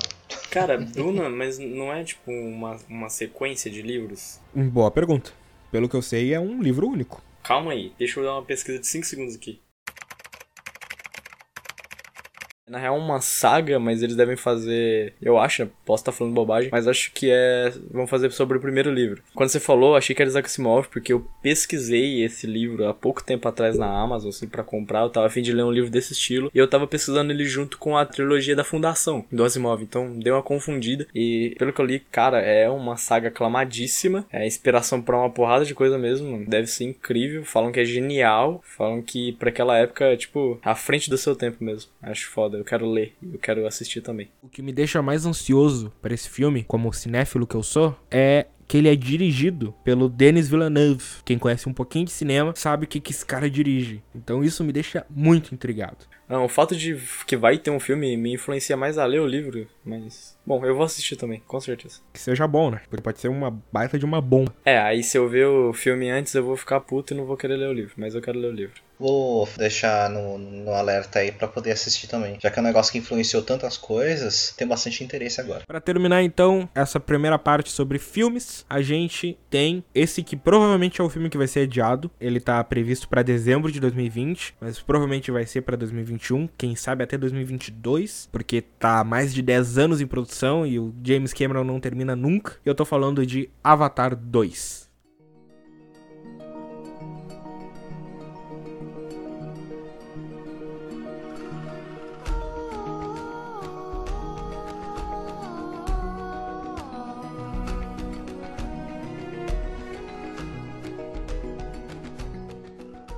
Cara, [laughs] Duna, mas não é tipo uma, uma sequência de livros? Boa pergunta. Pelo que eu sei, é um livro único. Calma aí, deixa eu dar uma pesquisa de 5 segundos aqui. Na real, uma saga, mas eles devem fazer. Eu acho, posso estar falando bobagem, mas acho que é. Vão fazer sobre o primeiro livro. Quando você falou, achei que era Isaac Asimov, porque eu pesquisei esse livro há pouco tempo atrás na Amazon, assim, pra comprar. Eu tava a fim de ler um livro desse estilo. E eu tava pesquisando ele junto com a trilogia da Fundação do Asimov. Então deu uma confundida. E pelo que eu li, cara, é uma saga aclamadíssima. É inspiração pra uma porrada de coisa mesmo. Deve ser incrível. Falam que é genial. Falam que pra aquela época, tipo, à frente do seu tempo mesmo. Acho foda eu quero ler, eu quero assistir também. O que me deixa mais ansioso para esse filme, como cinéfilo que eu sou, é que ele é dirigido pelo Denis Villeneuve. Quem conhece um pouquinho de cinema sabe o que, que esse cara dirige. Então isso me deixa muito intrigado. Não, o fato de que vai ter um filme me influencia mais a ler o livro, mas. Bom, eu vou assistir também, com certeza. Que seja bom, né? Porque pode ser uma baita de uma bomba. É, aí se eu ver o filme antes eu vou ficar puto e não vou querer ler o livro, mas eu quero ler o livro. Vou deixar no, no alerta aí para poder assistir também. Já que é um negócio que influenciou tantas coisas, tem bastante interesse agora. Para terminar então essa primeira parte sobre filmes, a gente tem esse que provavelmente é o filme que vai ser adiado. Ele tá previsto para dezembro de 2020, mas provavelmente vai ser para 2021, quem sabe até 2022, porque tá mais de 10 anos em produção e o James Cameron não termina nunca. Eu tô falando de Avatar 2.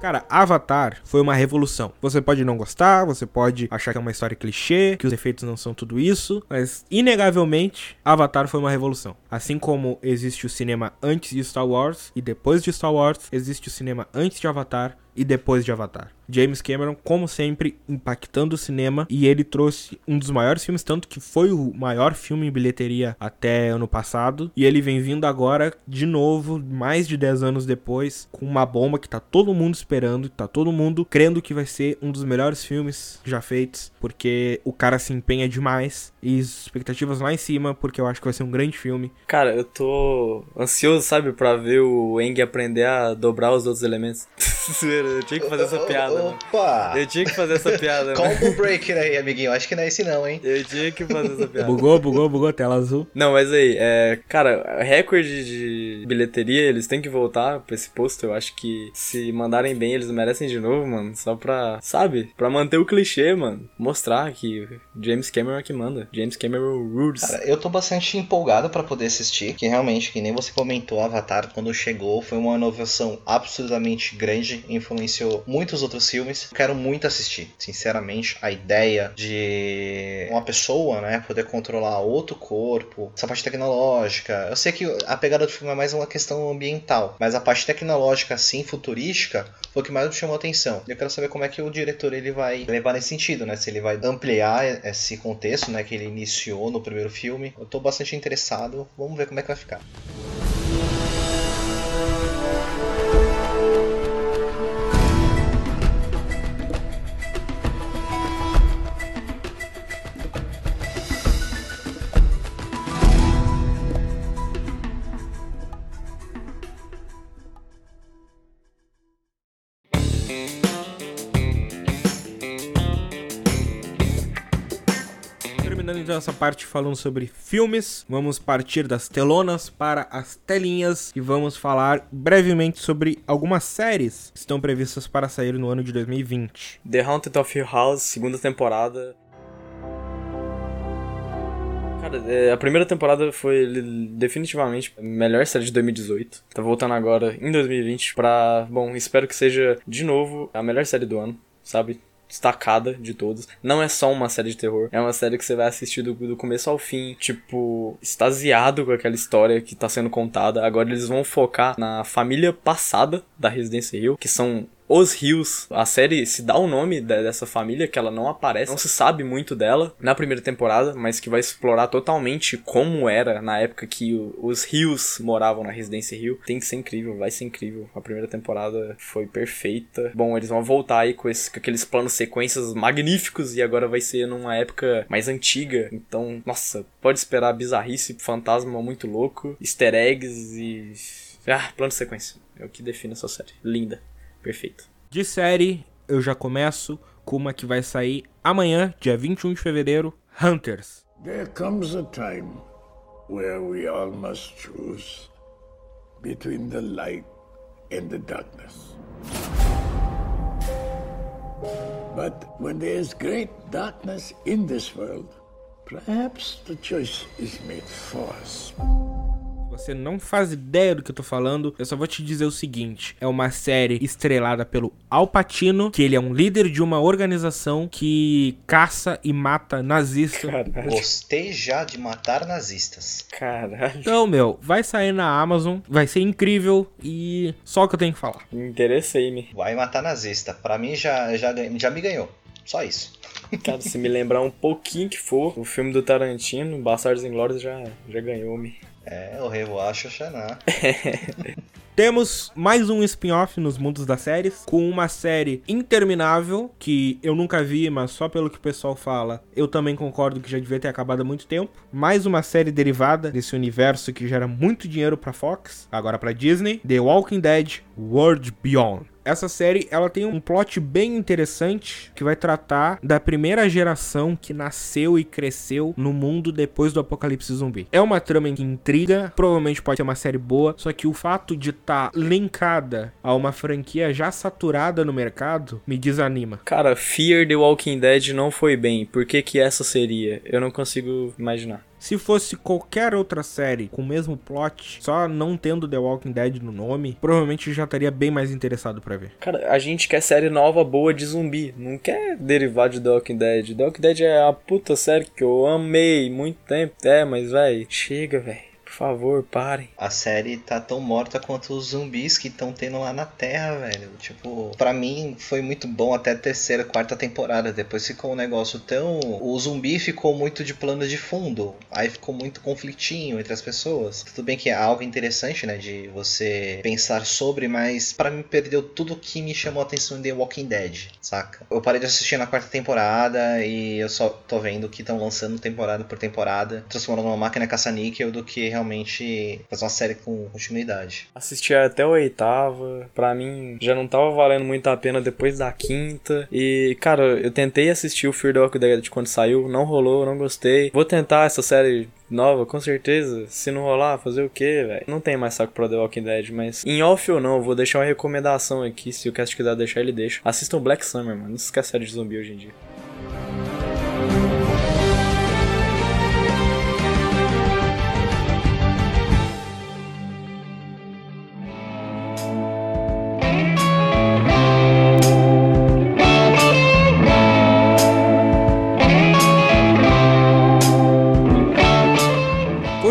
Cara, Avatar foi uma revolução. Você pode não gostar, você pode achar que é uma história clichê, que os efeitos não são tudo isso, mas inegavelmente Avatar foi uma revolução. Assim como existe o cinema antes de Star Wars e depois de Star Wars, existe o cinema antes de Avatar e depois de Avatar. James Cameron, como sempre, impactando o cinema e ele trouxe um dos maiores filmes, tanto que foi o maior filme em bilheteria até ano passado, e ele vem vindo agora de novo, mais de 10 anos depois, com uma bomba que tá todo mundo esperando, tá todo mundo crendo que vai ser um dos melhores filmes já feitos, porque o cara se empenha demais e expectativas lá em cima, porque eu acho que vai ser um grande filme. Cara, eu tô ansioso, sabe, para ver o Eng aprender a dobrar os outros elementos. [laughs] Eu tinha que fazer essa piada. Opa! Mano. Eu tinha que fazer essa piada. Combo breaker aí, amiguinho. Acho que não é esse não, hein? Eu tinha que fazer essa piada. Bugou, bugou, bugou, tela azul. Não, mas aí, é, cara, recorde de bilheteria, eles têm que voltar pra esse posto. Eu acho que se mandarem bem, eles merecem de novo, mano. Só pra, sabe? Pra manter o clichê, mano. Mostrar que James Cameron é que manda. James Cameron rules. Cara, eu tô bastante empolgado pra poder assistir. Que realmente, que nem você comentou, Avatar, quando chegou, foi uma inovação absurdamente grande. Influenciou muitos outros filmes. Quero muito assistir. Sinceramente, a ideia de uma pessoa, né, poder controlar outro corpo, essa parte tecnológica. Eu sei que a pegada do filme é mais uma questão ambiental, mas a parte tecnológica, assim, futurística, foi o que mais me chamou a atenção. Eu quero saber como é que o diretor ele vai levar nesse sentido, né? Se ele vai ampliar esse contexto, né, que ele iniciou no primeiro filme. Eu tô bastante interessado. Vamos ver como é que vai ficar. Essa parte falando sobre filmes. Vamos partir das telonas para as telinhas e vamos falar brevemente sobre algumas séries que estão previstas para sair no ano de 2020. The Haunted of Hill House, segunda temporada. Cara, é, a primeira temporada foi definitivamente a melhor série de 2018. Tá voltando agora em 2020 pra. Bom, espero que seja de novo a melhor série do ano, sabe? Destacada de todos. Não é só uma série de terror, é uma série que você vai assistir do, do começo ao fim, tipo, extasiado com aquela história que tá sendo contada. Agora eles vão focar na família passada da Residência Hill, que são os Rios, a série se dá o nome dessa família, que ela não aparece, não se sabe muito dela na primeira temporada, mas que vai explorar totalmente como era na época que os Rios moravam na Residência Rio. Tem que ser incrível, vai ser incrível. A primeira temporada foi perfeita. Bom, eles vão voltar aí com, esse, com aqueles planos sequências magníficos e agora vai ser numa época mais antiga. Então, nossa, pode esperar bizarrice, fantasma muito louco, easter eggs e. Ah, plano sequência. É o que define essa série. Linda. Perfeito. De série, eu já começo com uma que vai sair amanhã, dia 21 de fevereiro, Hunters. There comes a time where we all must choose between the light and the darkness. But when there is great darkness in this world, perhaps the choice is made for us. Você não faz ideia do que eu tô falando. Eu só vou te dizer o seguinte: é uma série estrelada pelo Al Pacino, que ele é um líder de uma organização que caça e mata nazistas. Caralho. Gostei já de matar nazistas. Caralho. Então, meu, vai sair na Amazon, vai ser incrível e só o que eu tenho que falar. Interessei-me. Vai matar nazista. Pra mim já, já, já me ganhou. Só isso. Cara, se me lembrar um pouquinho que for, o filme do Tarantino, Bastardos Inglórios já, já ganhou-me. É, o Revoacho Xaná. [laughs] Temos mais um spin-off nos mundos das séries, com uma série interminável, que eu nunca vi, mas só pelo que o pessoal fala, eu também concordo que já devia ter acabado há muito tempo. Mais uma série derivada desse universo que gera muito dinheiro pra Fox, agora pra Disney, The Walking Dead World Beyond. Essa série, ela tem um plot bem interessante que vai tratar da primeira geração que nasceu e cresceu no mundo depois do apocalipse zumbi. É uma trama que intriga, provavelmente pode ser uma série boa, só que o fato de estar tá linkada a uma franquia já saturada no mercado me desanima. Cara, Fear the Walking Dead não foi bem. Por que que essa seria? Eu não consigo imaginar. Se fosse qualquer outra série com o mesmo plot, só não tendo The Walking Dead no nome, provavelmente já estaria bem mais interessado para ver. Cara, a gente quer série nova boa de zumbi, não quer derivar de The Walking Dead. The Walking Dead é a puta série que eu amei muito tempo. É, mas velho, chega, velho favor, parem. A série tá tão morta quanto os zumbis que estão tendo lá na Terra, velho. Tipo, para mim foi muito bom até a terceira, quarta temporada. Depois ficou um negócio tão. O zumbi ficou muito de plano de fundo. Aí ficou muito conflitinho entre as pessoas. Tudo bem que é algo interessante, né? De você pensar sobre, mas para mim perdeu tudo que me chamou a atenção em The Walking Dead, saca? Eu parei de assistir na quarta temporada e eu só tô vendo que estão lançando temporada por temporada, transformando uma máquina caça-níquel do que realmente realmente fazer uma série com continuidade. Assisti até a oitava, pra mim já não tava valendo muito a pena depois da quinta. E, cara, eu tentei assistir o Fear the Walking Dead quando saiu, não rolou, não gostei. Vou tentar essa série nova, com certeza. Se não rolar, fazer o que, velho? Não tem mais saco pra The Walking Dead, mas em off ou não, vou deixar uma recomendação aqui. Se o cast quiser deixar, ele deixa. Assistam Black Summer, mano. Não esquece de zumbi hoje em dia.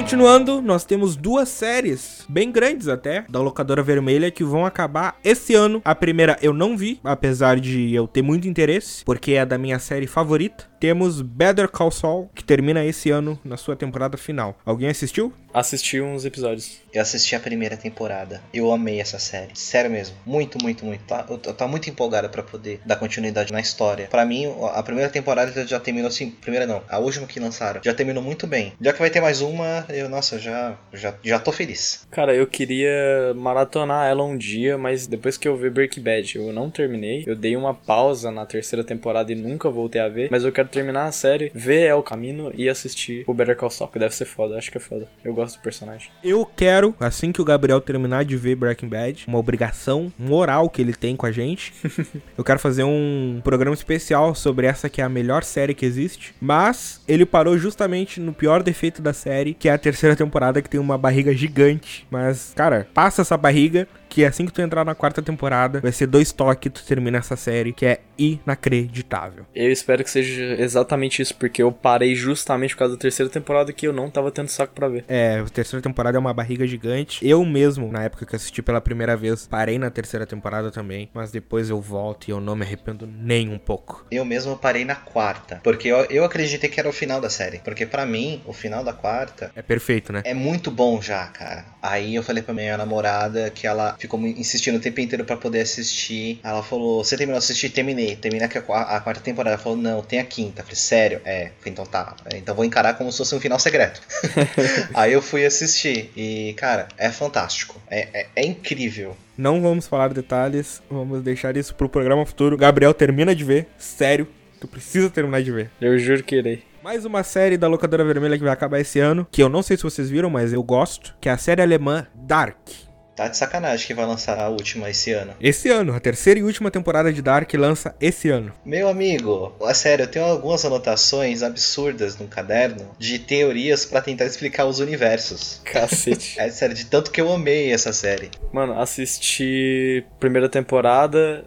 Continuando, nós temos duas séries, bem grandes até, da Locadora Vermelha, que vão acabar esse ano. A primeira eu não vi, apesar de eu ter muito interesse, porque é da minha série favorita temos Better Call Saul, que termina esse ano na sua temporada final. Alguém assistiu? Assisti uns episódios. Eu assisti a primeira temporada. Eu amei essa série. Sério mesmo. Muito, muito, muito. Tá, eu tô muito empolgada para poder dar continuidade na história. Para mim, a primeira temporada já terminou assim. Primeira não, a última que lançaram. Já terminou muito bem. Já que vai ter mais uma, eu, nossa, já, já, já tô feliz. Cara, eu queria maratonar ela um dia, mas depois que eu ver Breaking Bad, eu não terminei. Eu dei uma pausa na terceira temporada e nunca voltei a ver. Mas eu quero terminar a série, ver El Camino e assistir o Better Call Saul, que deve ser foda, acho que é foda. Eu gosto do personagem. Eu quero, assim que o Gabriel terminar de ver Breaking Bad, uma obrigação moral que ele tem com a gente, [laughs] eu quero fazer um programa especial sobre essa que é a melhor série que existe, mas ele parou justamente no pior defeito da série, que é a terceira temporada que tem uma barriga gigante, mas cara, passa essa barriga que assim que tu entrar na quarta temporada, vai ser dois toques tu termina essa série, que é inacreditável. Eu espero que seja exatamente isso, porque eu parei justamente por causa da terceira temporada que eu não tava tendo saco para ver. É, a terceira temporada é uma barriga gigante. Eu mesmo, na época que assisti pela primeira vez, parei na terceira temporada também, mas depois eu volto e eu não me arrependo nem um pouco. Eu mesmo parei na quarta, porque eu, eu acreditei que era o final da série, porque para mim, o final da quarta... É perfeito, né? É muito bom já, cara. Aí eu falei pra minha namorada que ela ficou insistindo o tempo inteiro para poder assistir. Ela falou: Você terminou de assistir? Terminei. Terminei a, a, quarta temporada. Ela falou: Não, tem a quinta. Eu falei: Sério? É. Falei, então tá. Então vou encarar como se fosse um final secreto. [laughs] Aí eu fui assistir. E, cara, é fantástico. É, é, é incrível. Não vamos falar detalhes. Vamos deixar isso pro programa futuro. Gabriel termina de ver. Sério. Tu precisa terminar de ver. Eu juro que irei. Mais uma série da Locadora Vermelha que vai acabar esse ano, que eu não sei se vocês viram, mas eu gosto, que é a série alemã Dark. Tá de sacanagem que vai lançar a última esse ano. Esse ano, a terceira e última temporada de Dark lança esse ano. Meu amigo, é sério, eu tenho algumas anotações absurdas no caderno de teorias para tentar explicar os universos. [laughs] Cacete. é sério, de tanto que eu amei essa série. Mano, assisti primeira temporada,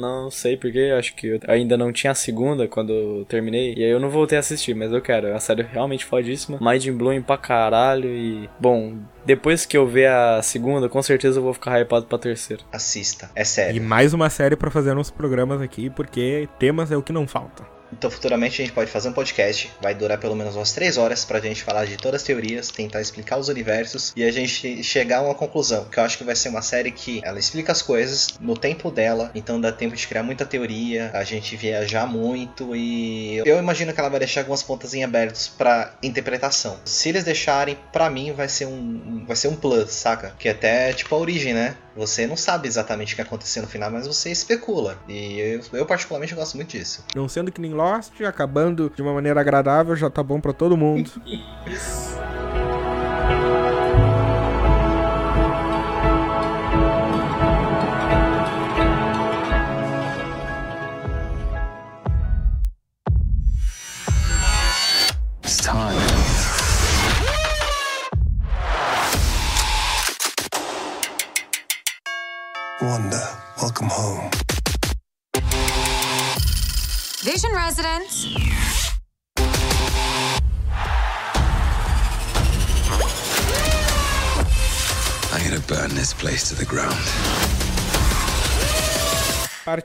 não sei porque, acho que eu ainda não tinha a segunda quando eu terminei, e aí eu não voltei a assistir, mas eu quero. É uma série realmente fodíssima, mind blowing pra caralho e, bom, depois que eu ver a segunda, com certeza eu vou ficar hypado pra terceira. Assista, é sério. E mais uma série para fazer nos programas aqui, porque temas é o que não falta. Então, futuramente a gente pode fazer um podcast, vai durar pelo menos umas 3 horas pra gente falar de todas as teorias, tentar explicar os universos e a gente chegar a uma conclusão, que eu acho que vai ser uma série que ela explica as coisas no tempo dela, então dá tempo de criar muita teoria, a gente viajar muito e eu imagino que ela vai deixar algumas pontas em abertos para interpretação. Se eles deixarem, para mim vai ser um vai ser um plus, saca? Que até tipo a origem, né? Você não sabe exatamente o que aconteceu no final, mas você especula. E eu, eu particularmente gosto muito disso. Não sendo que nem Lost, acabando de uma maneira agradável, já tá bom para todo mundo. Isso. [laughs]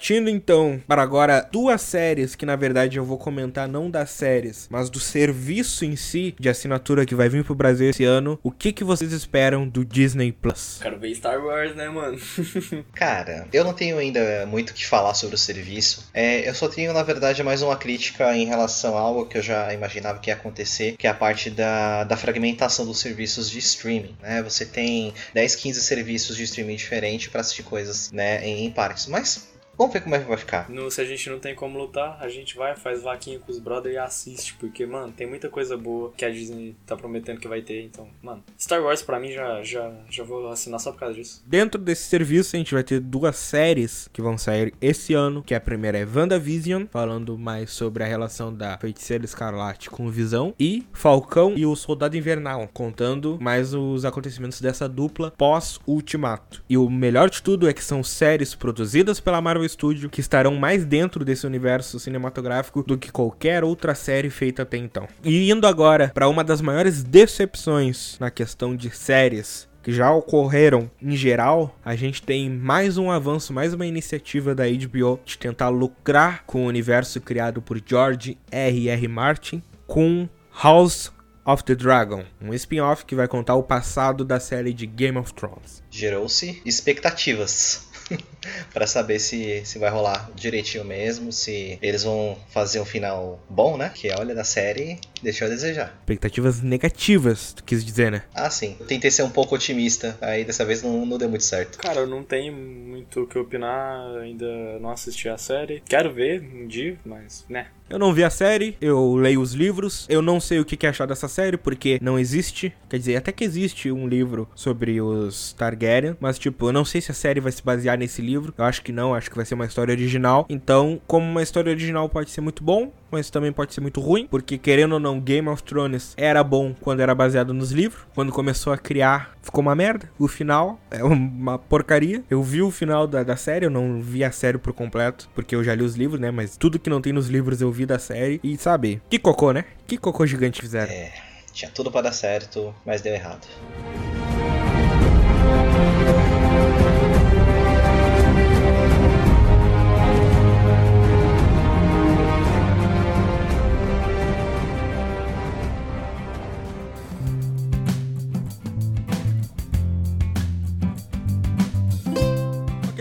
Partindo então para agora duas séries que na verdade eu vou comentar não das séries, mas do serviço em si de assinatura que vai vir pro Brasil esse ano. O que que vocês esperam do Disney Plus? Quero ver Star Wars, né, mano? [laughs] Cara, eu não tenho ainda muito o que falar sobre o serviço. É, eu só tenho na verdade mais uma crítica em relação a algo que eu já imaginava que ia acontecer, que é a parte da, da fragmentação dos serviços de streaming, né? Você tem 10, 15 serviços de streaming diferentes para assistir coisas, né, em, em parques. Mas Vamos ver como é que vai ficar. No, se a gente não tem como lutar, a gente vai, faz vaquinha com os brothers e assiste. Porque, mano, tem muita coisa boa que a Disney tá prometendo que vai ter. Então, mano, Star Wars pra mim já, já, já vou assinar só por causa disso. Dentro desse serviço, a gente vai ter duas séries que vão sair esse ano. Que a primeira é WandaVision, falando mais sobre a relação da Feiticeira Escarlate com o Visão. E Falcão e o Soldado Invernal, contando mais os acontecimentos dessa dupla pós-Ultimato. E o melhor de tudo é que são séries produzidas pela Marvel Studio que estarão mais dentro desse universo cinematográfico do que qualquer outra série feita até então. E indo agora para uma das maiores decepções na questão de séries que já ocorreram em geral, a gente tem mais um avanço, mais uma iniciativa da HBO de tentar lucrar com o universo criado por George R. R. Martin com House of the Dragon, um spin-off que vai contar o passado da série de Game of Thrones. Gerou-se expectativas. [laughs] para saber se, se vai rolar direitinho mesmo, se eles vão fazer um final bom, né? Que olha da série, deixou a desejar. Expectativas negativas, tu quis dizer, né? Ah, sim. Tentei ser um pouco otimista, aí dessa vez não, não deu muito certo. Cara, eu não tenho muito o que opinar, ainda não assisti a série. Quero ver um dia, mas, né. Eu não vi a série, eu leio os livros, eu não sei o que achar dessa série, porque não existe. Quer dizer, até que existe um livro sobre os Targaryen, mas tipo, eu não sei se a série vai se basear nesse livro. Eu acho que não, acho que vai ser uma história original. Então, como uma história original pode ser muito bom, mas também pode ser muito ruim, porque querendo ou não, Game of Thrones era bom quando era baseado nos livros. Quando começou a criar, ficou uma merda. O final é uma porcaria. Eu vi o final da, da série, eu não vi a série por completo, porque eu já li os livros, né? Mas tudo que não tem nos livros eu vi da série. E sabe, que cocô, né? Que cocô gigante fizeram. É, tinha tudo para dar certo, mas deu errado.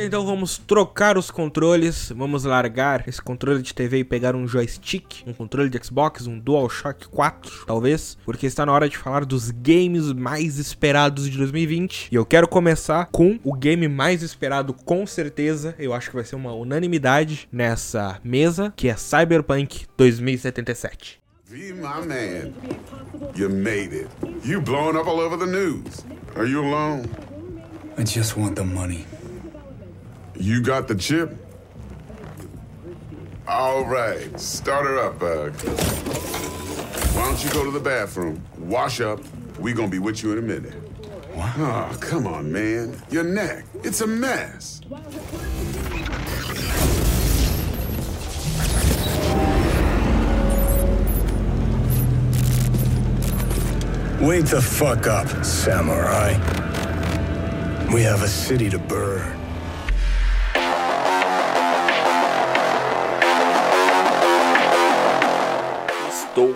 Então vamos trocar os controles, vamos largar esse controle de TV e pegar um joystick, um controle de Xbox, um DualShock 4, talvez, porque está na hora de falar dos games mais esperados de 2020. E eu quero começar com o game mais esperado com certeza, eu acho que vai ser uma unanimidade nessa mesa, que é Cyberpunk 2077. V, my man, you made it. You blown up all over the news. Are you alone? I just want the money. You got the chip? All right, start her up, Bug. Why don't you go to the bathroom, wash up? We gonna be with you in a minute. What? Oh, come on, man. Your neck, it's a mess. Wake the fuck up, samurai. We have a city to burn. Estou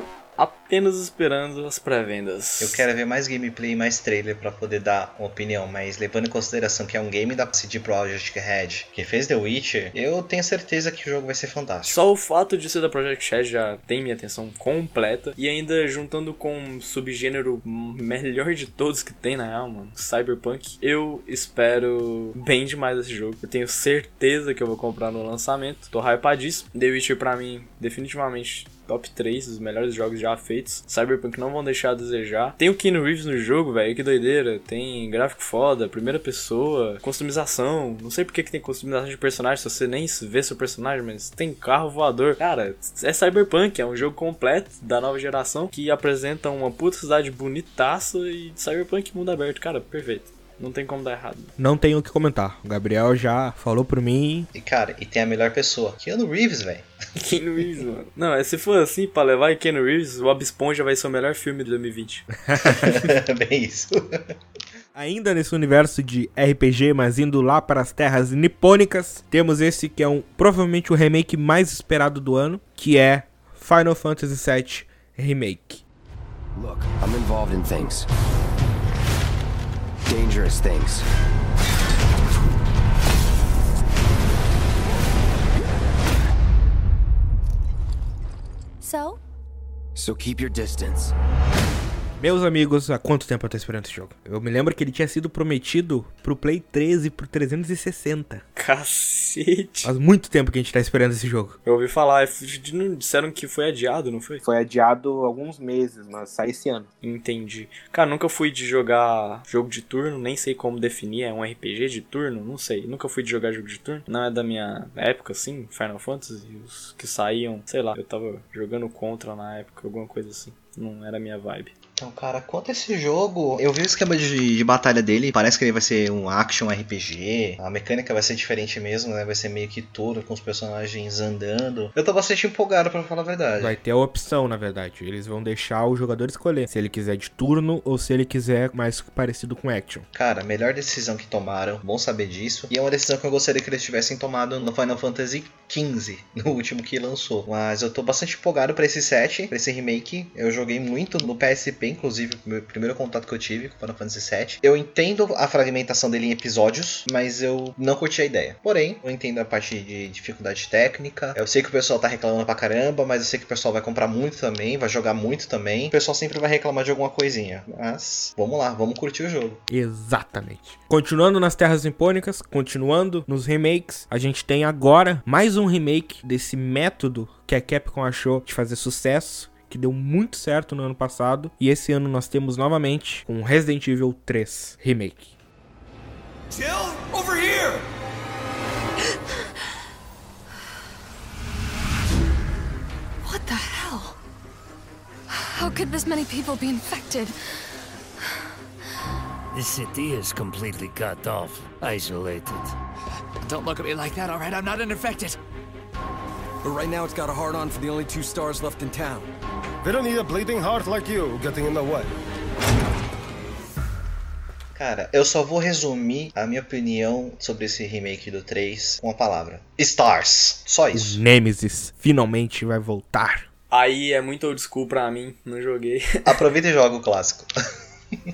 apenas esperando as pré-vendas. Eu quero ver mais gameplay e mais trailer para poder dar uma opinião, mas levando em consideração que é um game da CD Projekt Red que fez The Witcher, eu tenho certeza que o jogo vai ser fantástico. Só o fato de ser da Project Red já tem minha atenção completa e ainda juntando com um subgênero melhor de todos que tem na real, mano, Cyberpunk, eu espero bem demais esse jogo. Eu tenho certeza que eu vou comprar no lançamento. Tô hypadíssimo. The Witcher para mim definitivamente top 3 dos melhores jogos já feitos. Cyberpunk não vão deixar a desejar. Tem o Keanu Reeves no jogo, velho, que doideira. Tem gráfico foda, primeira pessoa, customização. Não sei porque que tem customização de personagem se você nem vê seu personagem, mas tem carro voador. Cara, é Cyberpunk, é um jogo completo da nova geração que apresenta uma puta cidade bonitaça e Cyberpunk mundo aberto. Cara, perfeito. Não tem como dar errado. Não tenho o que comentar. O Gabriel já falou por mim. E cara, e tem a melhor pessoa, Keanu Reeves, velho. [laughs] Keanu Reeves, mano. Não, é, se for assim, pra levar Keanu Reeves, o Bob Esponja vai ser o melhor filme de 2020. [laughs] Bem isso. Ainda nesse universo de RPG, mas indo lá para as terras nipônicas, temos esse que é um provavelmente o remake mais esperado do ano, que é Final Fantasy VII Remake. Look, I'm involved in things. Dangerous things. So? So keep your distance. Meus amigos, há quanto tempo eu tô esperando esse jogo? Eu me lembro que ele tinha sido prometido pro Play 13 e pro 360. Cacete. Faz muito tempo que a gente tá esperando esse jogo. Eu ouvi falar, disseram que foi adiado, não foi? Foi adiado alguns meses, mas sai esse ano. Entendi. Cara, nunca fui de jogar jogo de turno, nem sei como definir, é um RPG de turno, não sei. Nunca fui de jogar jogo de turno. Não é da minha época, assim, Final Fantasy, os que saíam, sei lá, eu tava jogando contra na época, alguma coisa assim. Não era minha vibe. Então, cara, quanto a esse jogo, eu vi o esquema de, de, batalha dele, parece que ele vai ser um action RPG, a mecânica vai ser diferente mesmo, né? Vai ser meio que turno com os personagens andando. Eu tô bastante empolgado para falar a verdade. Vai ter a opção, na verdade. Eles vão deixar o jogador escolher se ele quiser de turno ou se ele quiser mais parecido com action. Cara, melhor decisão que tomaram, bom saber disso. E é uma decisão que eu gostaria que eles tivessem tomado no Final Fantasy XV, [laughs] no último que lançou. Mas eu tô bastante empolgado para esse set, para esse remake. Eu joguei muito no PSP inclusive o primeiro contato que eu tive com Final Fantasy VII. Eu entendo a fragmentação dele em episódios, mas eu não curti a ideia. Porém, eu entendo a parte de dificuldade técnica. Eu sei que o pessoal tá reclamando pra caramba, mas eu sei que o pessoal vai comprar muito também, vai jogar muito também. O pessoal sempre vai reclamar de alguma coisinha. Mas vamos lá, vamos curtir o jogo. Exatamente. Continuando nas Terras Nipônicas, continuando nos remakes, a gente tem agora mais um remake desse método que a Capcom achou de fazer sucesso, que deu muito certo no ano passado, e esse ano nós temos novamente com Resident Evil 3 Remake. Jill, over here! What the hell? How could this many people be infected? This city is completely cut off, isolated. Don't look at me like that, alright? I'm not infected. But right now it's got a hard on for the only two stars left in town. They don't need a bleeding heart like you getting in the way. Cara, eu só vou resumir a minha opinião sobre esse remake do 3 com uma palavra: Stars. Só isso. O Nemesis finalmente vai voltar. Aí é muito old school pra mim, não joguei. Aproveita e joga o clássico.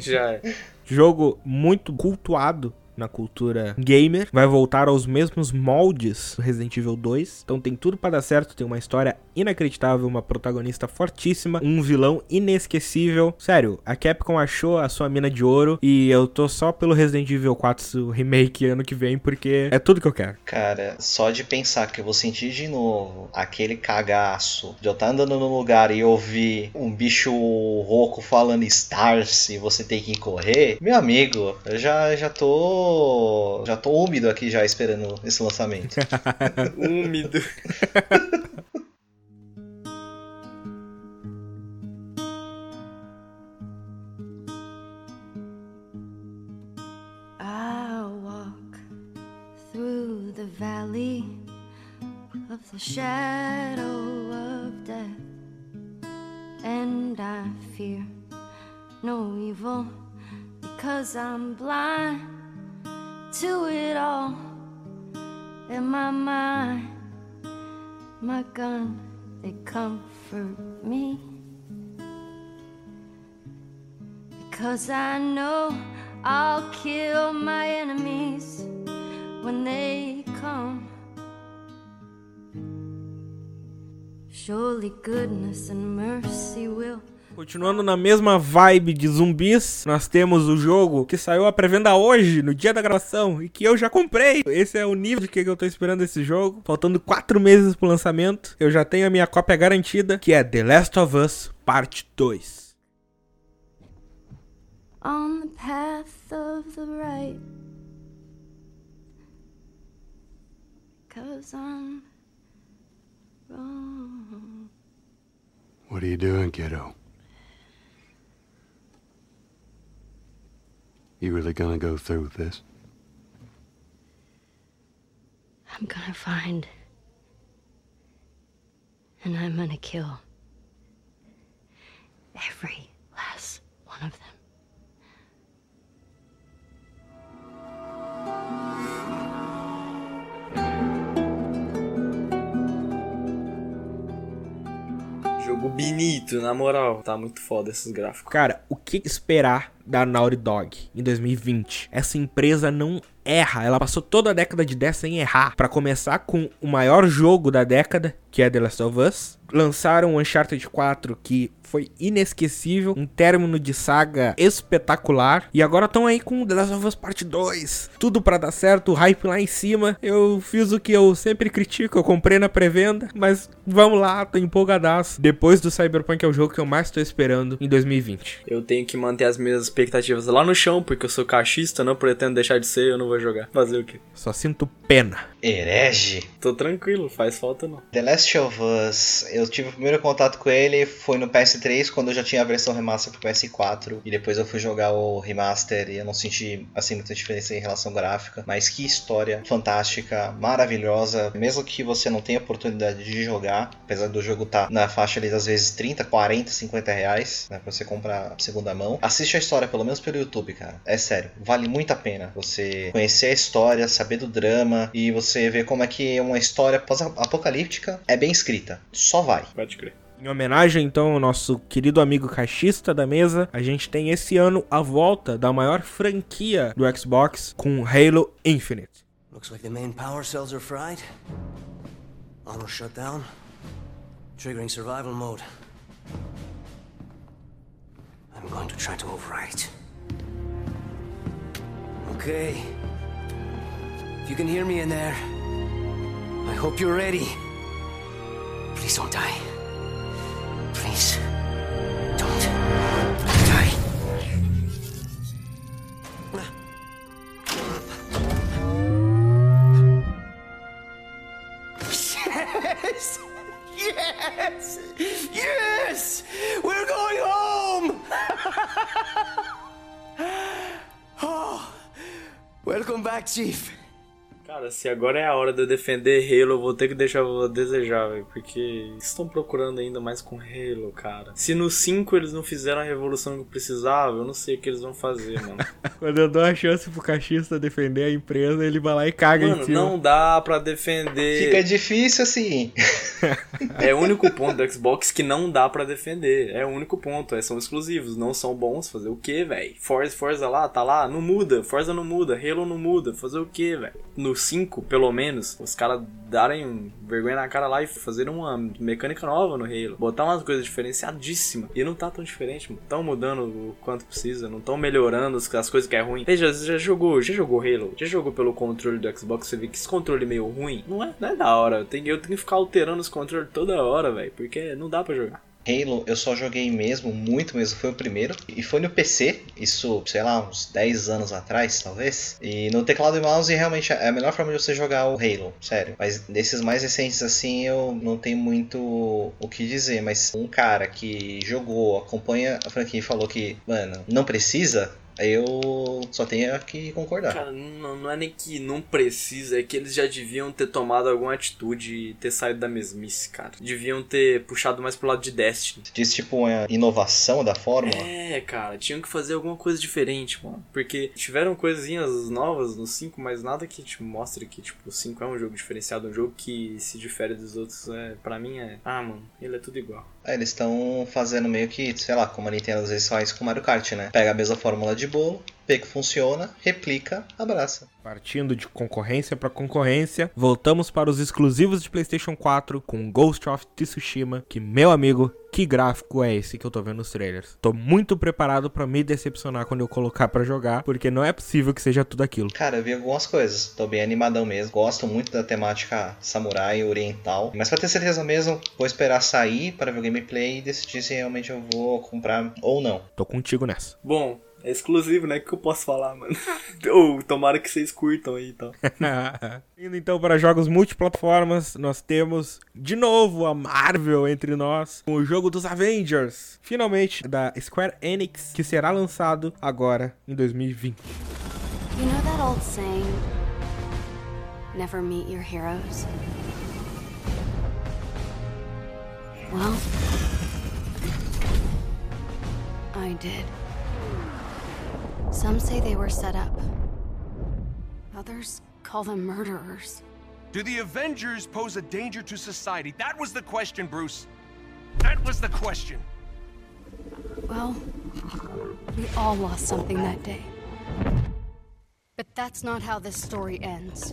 Já é. [laughs] Jogo muito cultuado na cultura gamer, vai voltar aos mesmos moldes do Resident Evil 2. Então tem tudo para dar certo, tem uma história inacreditável, uma protagonista fortíssima, um vilão inesquecível. Sério, a Capcom achou a sua mina de ouro e eu tô só pelo Resident Evil 4 remake ano que vem porque é tudo que eu quero. Cara, só de pensar que eu vou sentir de novo aquele cagaço de eu estar andando num lugar e ouvir um bicho rouco falando Stars e você tem que correr, meu amigo, eu já já tô já tô úmido aqui já esperando esse lançamento. [laughs] úmido. I walk through the valley of the shadow of death, and I fear no evil because I'm blind to it all in my mind. My gun, they comfort me because I know I'll kill my enemies when they come. Surely goodness and mercy will. Continuando na mesma vibe de zumbis, nós temos o jogo que saiu a pré-venda hoje, no dia da gravação, e que eu já comprei. Esse é o nível de que eu tô esperando esse jogo. Faltando 4 meses pro lançamento, eu já tenho a minha cópia garantida, que é The Last of Us Parte 2. On the path of the right. Cause I'm wrong. What are you doing, kiddo? You really gonna go through with this? I'm gonna find. And I'm gonna kill. Every last one of them. Jogo bonito, na moral. Tá muito foda esses gráficos. Cara, o que esperar da Naughty Dog em 2020? Essa empresa não erra, ela passou toda a década de 10 sem errar. Para começar com o maior jogo da década, que é The Last of Us, lançaram o Uncharted 4, que foi inesquecível, um término de saga espetacular, e agora estão aí com The Last of Us Parte 2. Tudo para dar certo, o hype lá em cima. Eu fiz o que eu sempre critico, eu comprei na pré-venda, mas vamos lá, tô empolgadaço. Depois do Cyberpunk é o jogo que eu mais tô esperando em 2020. Eu tenho que manter as minhas expectativas lá no chão, porque eu sou cachista, não pretendo deixar de ser, eu não vou jogar. Fazer o quê? Só sinto pena. Herege. Tô tranquilo, faz falta não. The Last of Us, eu tive o primeiro contato com ele foi no PS3, quando eu já tinha a versão remaster pro PS4, e depois eu fui jogar o remaster e eu não senti assim muita diferença em relação gráfica, mas que história fantástica, maravilhosa, mesmo que você não tenha oportunidade de jogar, apesar do jogo estar tá na faixa ali às vezes 30, 40, 50 reais, né, pra você comprar segunda mão, assiste a história pelo menos pelo YouTube, cara, é sério, vale muito a pena você conhecer a história, saber do drama e você ver como é que uma história pós-apocalíptica é bem escrita. Só vai. Pode crer. Em homenagem, então, ao nosso querido amigo caixista da mesa, a gente tem esse ano a volta da maior franquia do Xbox com Halo Infinite. Looks like the main power cells are fried. Auto shut down. Triggering survival mode. I'm going to try to overwrite. Okay. You can hear me in there, I hope you're ready. Please don't die. Please. Don't die. Yes! Yes! Yes! We're going home! [laughs] oh, welcome back, Chief. Cara, se agora é a hora de eu defender Halo, eu vou ter que deixar a desejar, velho. Porque estão procurando ainda mais com Halo, cara. Se no 5 eles não fizeram a revolução que precisava, eu não sei o que eles vão fazer, mano. [laughs] Quando eu dou a chance pro caixista defender a empresa, ele vai lá e caga Mano, em cima. não dá pra defender. Fica difícil assim. [laughs] É o único ponto do Xbox que não dá pra defender. É o único ponto. É, são exclusivos, não são bons. Fazer o que, velho? Forza, Forza lá, tá lá, não muda. Forza não muda. Halo não muda. Fazer o que, velho? No 5, pelo menos, os caras darem vergonha na cara lá e fazerem uma mecânica nova no Halo. Botar umas coisas diferenciadíssimas. E não tá tão diferente, mano. Tão mudando o quanto precisa. Não tão melhorando as, as coisas que é ruim. Veja, você já jogou, já jogou Halo? Já jogou pelo controle do Xbox? Você vê que esse controle meio ruim? Não é, não é da hora. Eu tenho, eu tenho que ficar alterando os controles toda hora, velho. Porque não dá pra jogar. Halo eu só joguei mesmo, muito mesmo, foi o primeiro. E foi no PC, isso, sei lá, uns 10 anos atrás, talvez. E no teclado e mouse realmente é a melhor forma de você jogar o Halo, sério. Mas desses mais recentes assim, eu não tenho muito o que dizer. Mas um cara que jogou, acompanha a franquia e falou que, mano, não precisa. Eu só tenho que concordar. Cara, não, não é nem que não precisa, é que eles já deviam ter tomado alguma atitude e ter saído da mesmice, cara. Deviam ter puxado mais pro lado de Destiny. Diz tipo uma inovação da fórmula. É, cara, tinham que fazer alguma coisa diferente, mano. Porque tiveram coisinhas novas no 5, mas nada que te mostre que, tipo, o 5 é um jogo diferenciado, um jogo que se difere dos outros. É, pra mim é. Ah, mano, ele é tudo igual. É, eles estão fazendo meio que, sei lá, como a Nintendo às vezes faz com Mario Kart, né? Pega a mesma fórmula de bolo, vê que funciona, replica, abraça. Partindo de concorrência para concorrência, voltamos para os exclusivos de PlayStation 4 com Ghost of Tsushima, que meu amigo, que gráfico é esse que eu tô vendo nos trailers? Tô muito preparado para me decepcionar quando eu colocar para jogar, porque não é possível que seja tudo aquilo. Cara, eu vi algumas coisas, tô bem animadão mesmo. Gosto muito da temática samurai oriental, mas para ter certeza mesmo, vou esperar sair para ver o gameplay e decidir se realmente eu vou comprar ou não. Tô contigo nessa. Bom, é exclusivo, né? O que eu posso falar, mano? [laughs] Ou tomara que vocês curtam aí e tal. [laughs] Indo então para jogos multiplataformas, nós temos de novo a Marvel entre nós, com o jogo dos Avengers, finalmente da Square Enix, que será lançado agora em 2020. You know that old saying, never meet your heroes? Well, I did. Some say they were set up. Others call them murderers. Do the Avengers pose a danger to society? That was the question, Bruce. That was the question. Well, we all lost something that day. But that's not how this story ends.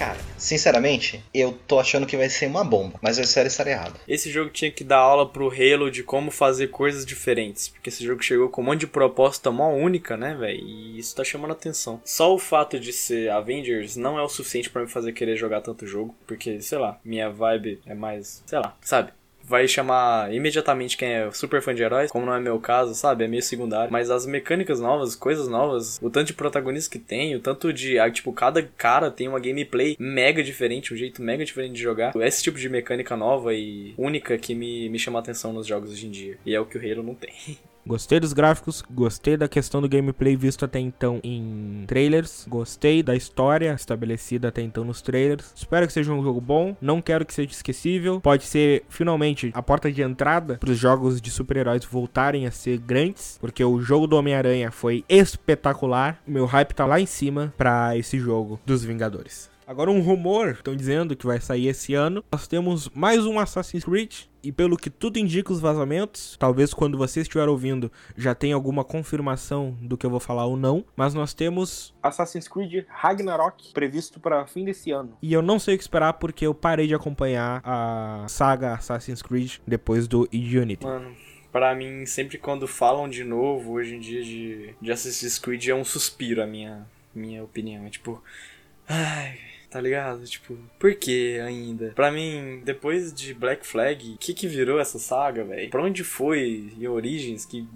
Cara, sinceramente, eu tô achando que vai ser uma bomba, mas eu espero estar errado. Esse jogo tinha que dar aula pro Halo de como fazer coisas diferentes. Porque esse jogo chegou com um monte de proposta mó única, né, velho? E isso tá chamando atenção. Só o fato de ser Avengers não é o suficiente para me fazer querer jogar tanto jogo. Porque, sei lá, minha vibe é mais. Sei lá, sabe? Vai chamar imediatamente quem é super fã de heróis, como não é meu caso, sabe? É meio secundário. Mas as mecânicas novas, coisas novas, o tanto de protagonistas que tem, o tanto de. ah, Tipo, cada cara tem uma gameplay mega diferente, um jeito mega diferente de jogar. Esse tipo de mecânica nova e única que me, me chama a atenção nos jogos hoje em dia. E é o que o Halo não tem. [laughs] Gostei dos gráficos, gostei da questão do gameplay visto até então em trailers, gostei da história estabelecida até então nos trailers. Espero que seja um jogo bom, não quero que seja esquecível. Pode ser finalmente a porta de entrada para os jogos de super-heróis voltarem a ser grandes, porque o jogo do Homem-Aranha foi espetacular. Meu hype tá lá em cima para esse jogo dos Vingadores. Agora um rumor, estão dizendo que vai sair esse ano. Nós temos mais um Assassin's Creed e pelo que tudo indica os vazamentos, talvez quando você estiver ouvindo já tenha alguma confirmação do que eu vou falar ou não, mas nós temos Assassin's Creed Ragnarok previsto para fim desse ano. E eu não sei o que esperar porque eu parei de acompanhar a saga Assassin's Creed depois do Unity. Mano, Pra mim, sempre quando falam de novo, hoje em dia, de, de Assassin's Creed, é um suspiro, a minha, minha opinião. É tipo. Ai, tá ligado? Tipo, por que ainda? Pra mim, depois de Black Flag, o que que virou essa saga, velho? Pra onde foi em Origins? Que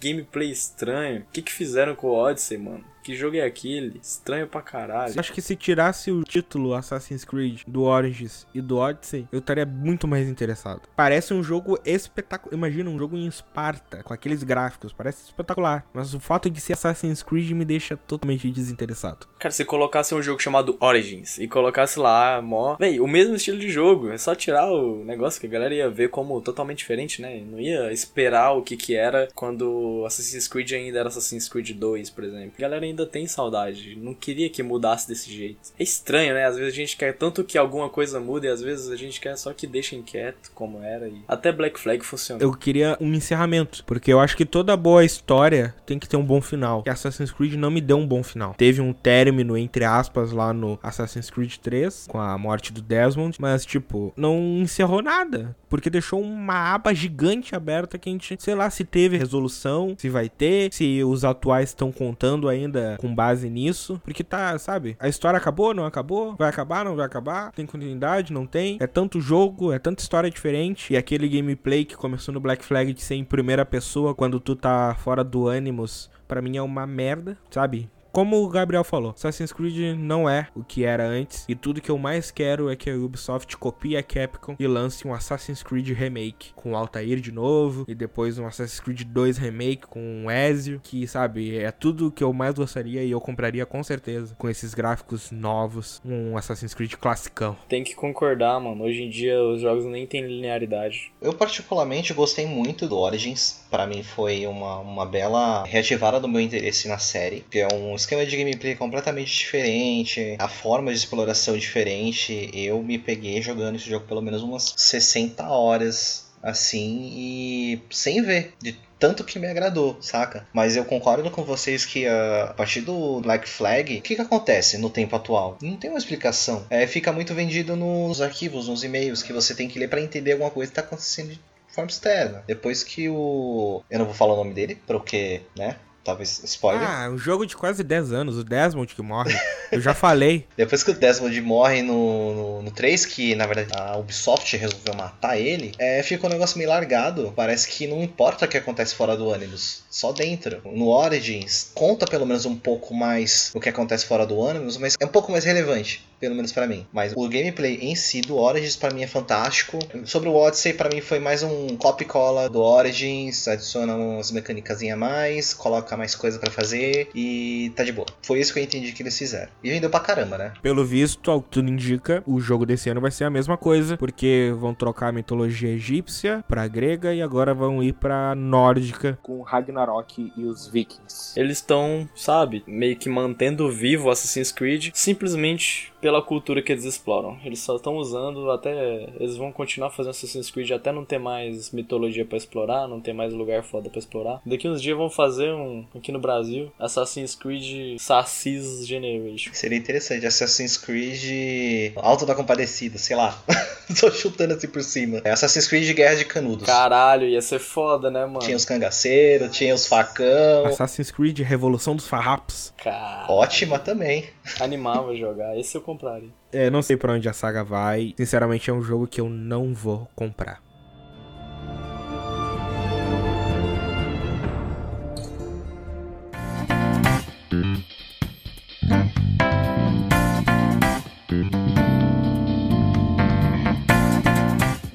gameplay estranho. O que que fizeram com o Odyssey, mano? Que jogo é aquele? Estranho pra caralho. Acho que se tirasse o título Assassin's Creed do Origins e do Odyssey, eu estaria muito mais interessado. Parece um jogo espetacular. Imagina um jogo em Esparta, com aqueles gráficos. Parece espetacular. Mas o fato de ser Assassin's Creed me deixa totalmente desinteressado. Cara, se colocasse um jogo chamado Origins e colocasse lá, mó. Véi, o mesmo estilo de jogo. É só tirar o negócio que a galera ia ver como totalmente diferente, né? Não ia esperar o que que era quando Assassin's Creed ainda era Assassin's Creed 2, por exemplo. A galera ainda tem saudade. Não queria que mudasse desse jeito. É estranho, né? Às vezes a gente quer tanto que alguma coisa mude e às vezes a gente quer só que deixem quieto como era. E até Black Flag funciona. Eu queria um encerramento, porque eu acho que toda boa história tem que ter um bom final. E Assassin's Creed não me deu um bom final. Teve um término, entre aspas, lá no Assassin's Creed 3, com a morte do Desmond, mas, tipo, não encerrou nada. Porque deixou uma aba gigante aberta que a gente, sei lá, se teve resolução, se vai ter, se os atuais estão contando ainda com base nisso. Porque tá, sabe? A história acabou, não acabou? Vai acabar, não vai acabar? Tem continuidade, não tem? É tanto jogo, é tanta história diferente. E aquele gameplay que começou no Black Flag de ser em primeira pessoa quando tu tá fora do Animus, para mim é uma merda, sabe? Como o Gabriel falou, Assassin's Creed não é o que era antes, e tudo que eu mais quero é que a Ubisoft copie a Capcom e lance um Assassin's Creed Remake com Altair de novo, e depois um Assassin's Creed 2 Remake com Ezio, que sabe, é tudo que eu mais gostaria e eu compraria com certeza com esses gráficos novos, um Assassin's Creed classicão. Tem que concordar, mano. Hoje em dia os jogos nem têm linearidade. Eu particularmente gostei muito do Origins. Para mim foi uma, uma bela reativada do meu interesse na série, que é um esquema de gameplay completamente diferente, a forma de exploração diferente. Eu me peguei jogando esse jogo pelo menos umas 60 horas assim e sem ver de tanto que me agradou, saca? Mas eu concordo com vocês que uh, a partir do Black Flag, o que, que acontece no tempo atual? Não tem uma explicação. É, fica muito vendido nos arquivos, nos e-mails que você tem que ler para entender alguma coisa que tá acontecendo externa. Depois que o. Eu não vou falar o nome dele, porque, né? Talvez spoiler. Ah, um jogo de quase 10 anos, o Desmond que morre. Eu já falei. [laughs] Depois que o Desmond morre no, no, no 3, que na verdade a Ubisoft resolveu matar ele, é, fica um negócio meio largado. Parece que não importa o que acontece fora do Animus, só dentro. No Origins, conta pelo menos um pouco mais o que acontece fora do Animus, mas é um pouco mais relevante, pelo menos para mim. Mas o gameplay em si do Origins para mim é fantástico. Sobre o Odyssey, para mim foi mais um copy-cola do Origins, adiciona umas mecânicas a mais, coloca mais coisa para fazer e tá de boa. Foi isso que eu entendi que eles fizeram. E vendeu pra caramba, né? Pelo visto, ao que tudo indica, o jogo desse ano vai ser a mesma coisa, porque vão trocar a mitologia egípcia pra grega e agora vão ir pra nórdica. Com Ragnarok e os vikings. Eles estão, sabe, meio que mantendo vivo Assassin's Creed simplesmente pela cultura que eles exploram. Eles só estão usando até. Eles vão continuar fazendo Assassin's Creed até não ter mais mitologia para explorar, não ter mais lugar foda para explorar. Daqui uns dias vão fazer um aqui no Brasil Assassin's Creed Sassis Generation. Seria interessante, Assassin's Creed Alto da Compadecida, sei lá. [laughs] Tô chutando assim por cima. É Assassin's Creed Guerra de Canudos. Caralho, ia ser foda, né, mano? Tinha os cangaceiros, tinha os facão. Assassin's Creed Revolução dos Farrapos. Cara. Ótima também. Animava jogar, esse eu compraria. É, não sei pra onde a saga vai. Sinceramente, é um jogo que eu não vou comprar.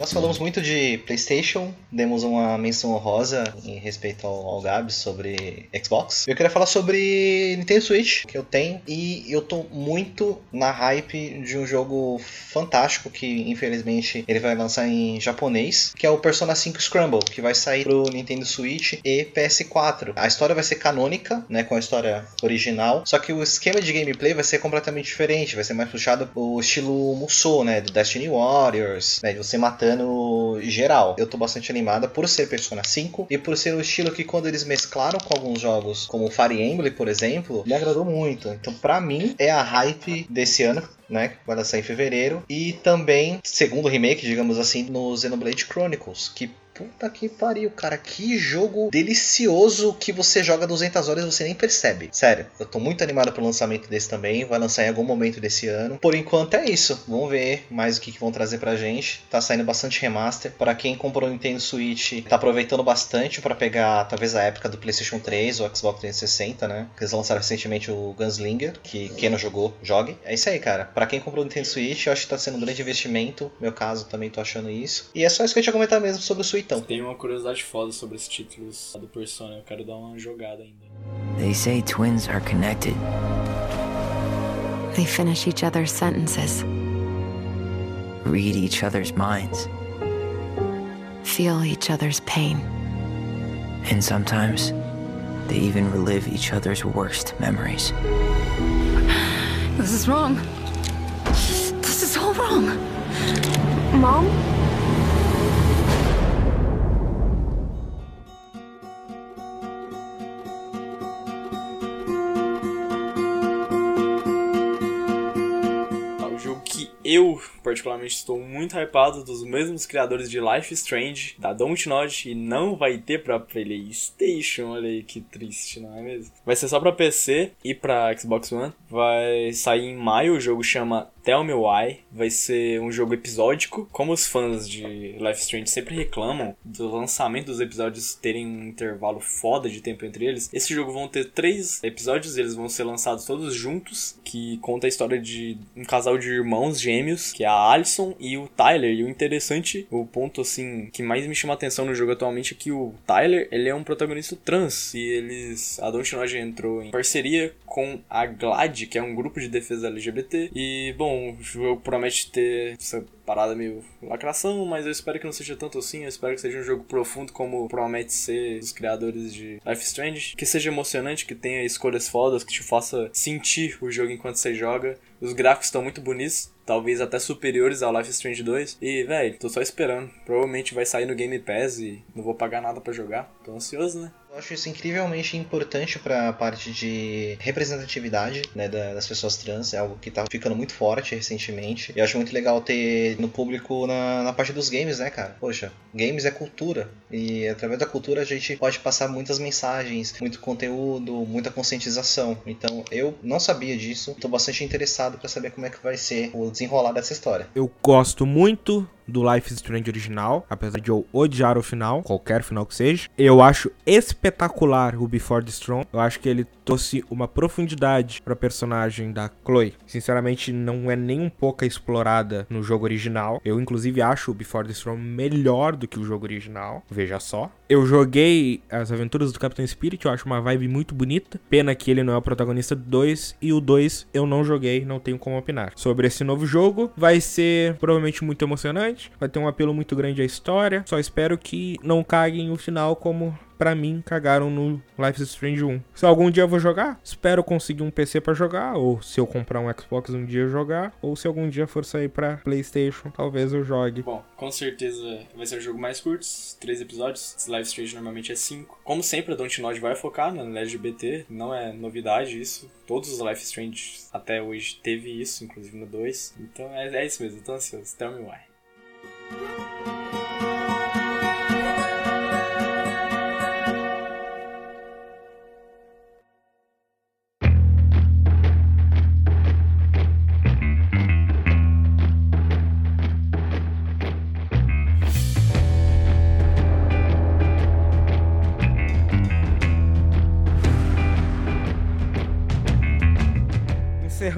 Nós falamos muito de PlayStation, demos uma menção honrosa em respeito ao, ao Gabs sobre Xbox. Eu queria falar sobre Nintendo Switch, que eu tenho, e eu tô muito na hype de um jogo fantástico que infelizmente ele vai lançar em japonês, que é o Persona 5 Scramble, que vai sair pro Nintendo Switch e PS4. A história vai ser canônica, né, com a história original, só que o esquema de gameplay vai ser completamente diferente, vai ser mais puxado pro estilo Musou, né, do Destiny Warriors, né, de você matando geral. Eu tô bastante animada por ser Persona 5 e por ser o estilo que quando eles mesclaram com alguns jogos, como Fire Emblem, por exemplo, me agradou muito. Então, para mim, é a hype desse ano né? Vai lançar em fevereiro. E também, segundo remake, digamos assim, no Xenoblade Chronicles, que Puta que pariu, cara. Que jogo delicioso que você joga 200 horas e você nem percebe. Sério, eu tô muito animado pro lançamento desse também. Vai lançar em algum momento desse ano. Por enquanto é isso. Vamos ver mais o que, que vão trazer pra gente. Tá saindo bastante remaster. Para quem comprou o Nintendo Switch, tá aproveitando bastante para pegar talvez a época do PlayStation 3 ou Xbox 360, né? Eles lançaram recentemente o Gunslinger, que quem não jogou, jogue. É isso aí, cara. Para quem comprou o Nintendo Switch, eu acho que tá sendo um grande investimento. Meu caso, também tô achando isso. E é só isso que eu tinha comentar mesmo sobre o Switch. Tem uma curiosidade foda sobre os títulos do Persona, eu quero dar uma jogada ainda. They say twins are connected. They finish each other's sentences, Read each other's minds. feel each other's pain. And sometimes they even relive each other's worst memories. This is wrong. This is all wrong. Mom? Eu, particularmente, estou muito hypado dos mesmos criadores de Life Strange, da Dontnod, e não vai ter pra PlayStation. Olha aí que triste, não é mesmo? Vai ser só pra PC e pra Xbox One. Vai sair em maio, o jogo chama Tell Me Why. Vai ser um jogo episódico. Como os fãs de Life Strange sempre reclamam do lançamento dos episódios terem um intervalo foda de tempo entre eles, esse jogo vão ter três episódios, eles vão ser lançados todos juntos, que conta a história de um casal de irmãos gêmeos, que é a Alison e o Tyler. E o interessante, o ponto assim que mais me chama atenção no jogo atualmente é que o Tyler, ele é um protagonista trans e eles a Dontnod entrou em parceria com a GLAD, que é um grupo de defesa LGBT. E bom, o jogo promete ter essa parada meio lacração, mas eu espero que não seja tanto assim. Eu espero que seja um jogo profundo como promete ser os criadores de Life Strange, que seja emocionante, que tenha escolhas fodas, que te faça sentir o jogo enquanto você joga. Os gráficos estão muito bonitos, talvez até superiores ao Life Strange 2. E, velho, tô só esperando. Provavelmente vai sair no Game Pass e não vou pagar nada pra jogar. Tô ansioso, né? Acho isso incrivelmente importante para a parte de representatividade né, da- das pessoas trans, é algo que tá ficando muito forte recentemente. E acho muito legal ter no público na, na parte dos games, né, cara? Poxa, games é cultura. E através da cultura a gente pode passar muitas mensagens, muito conteúdo, muita conscientização. Então eu não sabia disso, tô bastante interessado para saber como é que vai ser o desenrolar dessa história. Eu gosto muito do Life is Strange original, apesar de eu odiar o final, qualquer final que seja. Eu acho espetacular o Before the Storm. Eu acho que ele trouxe uma profundidade pra personagem da Chloe. Sinceramente, não é nem um pouco explorada no jogo original. Eu, inclusive, acho o Before the Storm melhor do que o jogo original. Veja só. Eu joguei as aventuras do Capitão Spirit, eu acho uma vibe muito bonita. Pena que ele não é o protagonista do 2. E o 2 eu não joguei, não tenho como opinar. Sobre esse novo jogo, vai ser provavelmente muito emocionante. Vai ter um apelo muito grande à história. Só espero que não caguem o final como pra mim, cagaram no Life is Strange 1. Se algum dia eu vou jogar, espero conseguir um PC pra jogar, ou se eu comprar um Xbox um dia eu jogar, ou se algum dia for sair pra PlayStation, talvez eu jogue. Bom, com certeza vai ser um jogo mais curto, três episódios. Esse Live Strange normalmente é cinco. Como sempre, a Dontnod vai focar no LGBT, não é novidade isso. Todos os Life Strange até hoje teve isso, inclusive no 2. Então é, é isso mesmo, tô ansioso. Tell me why.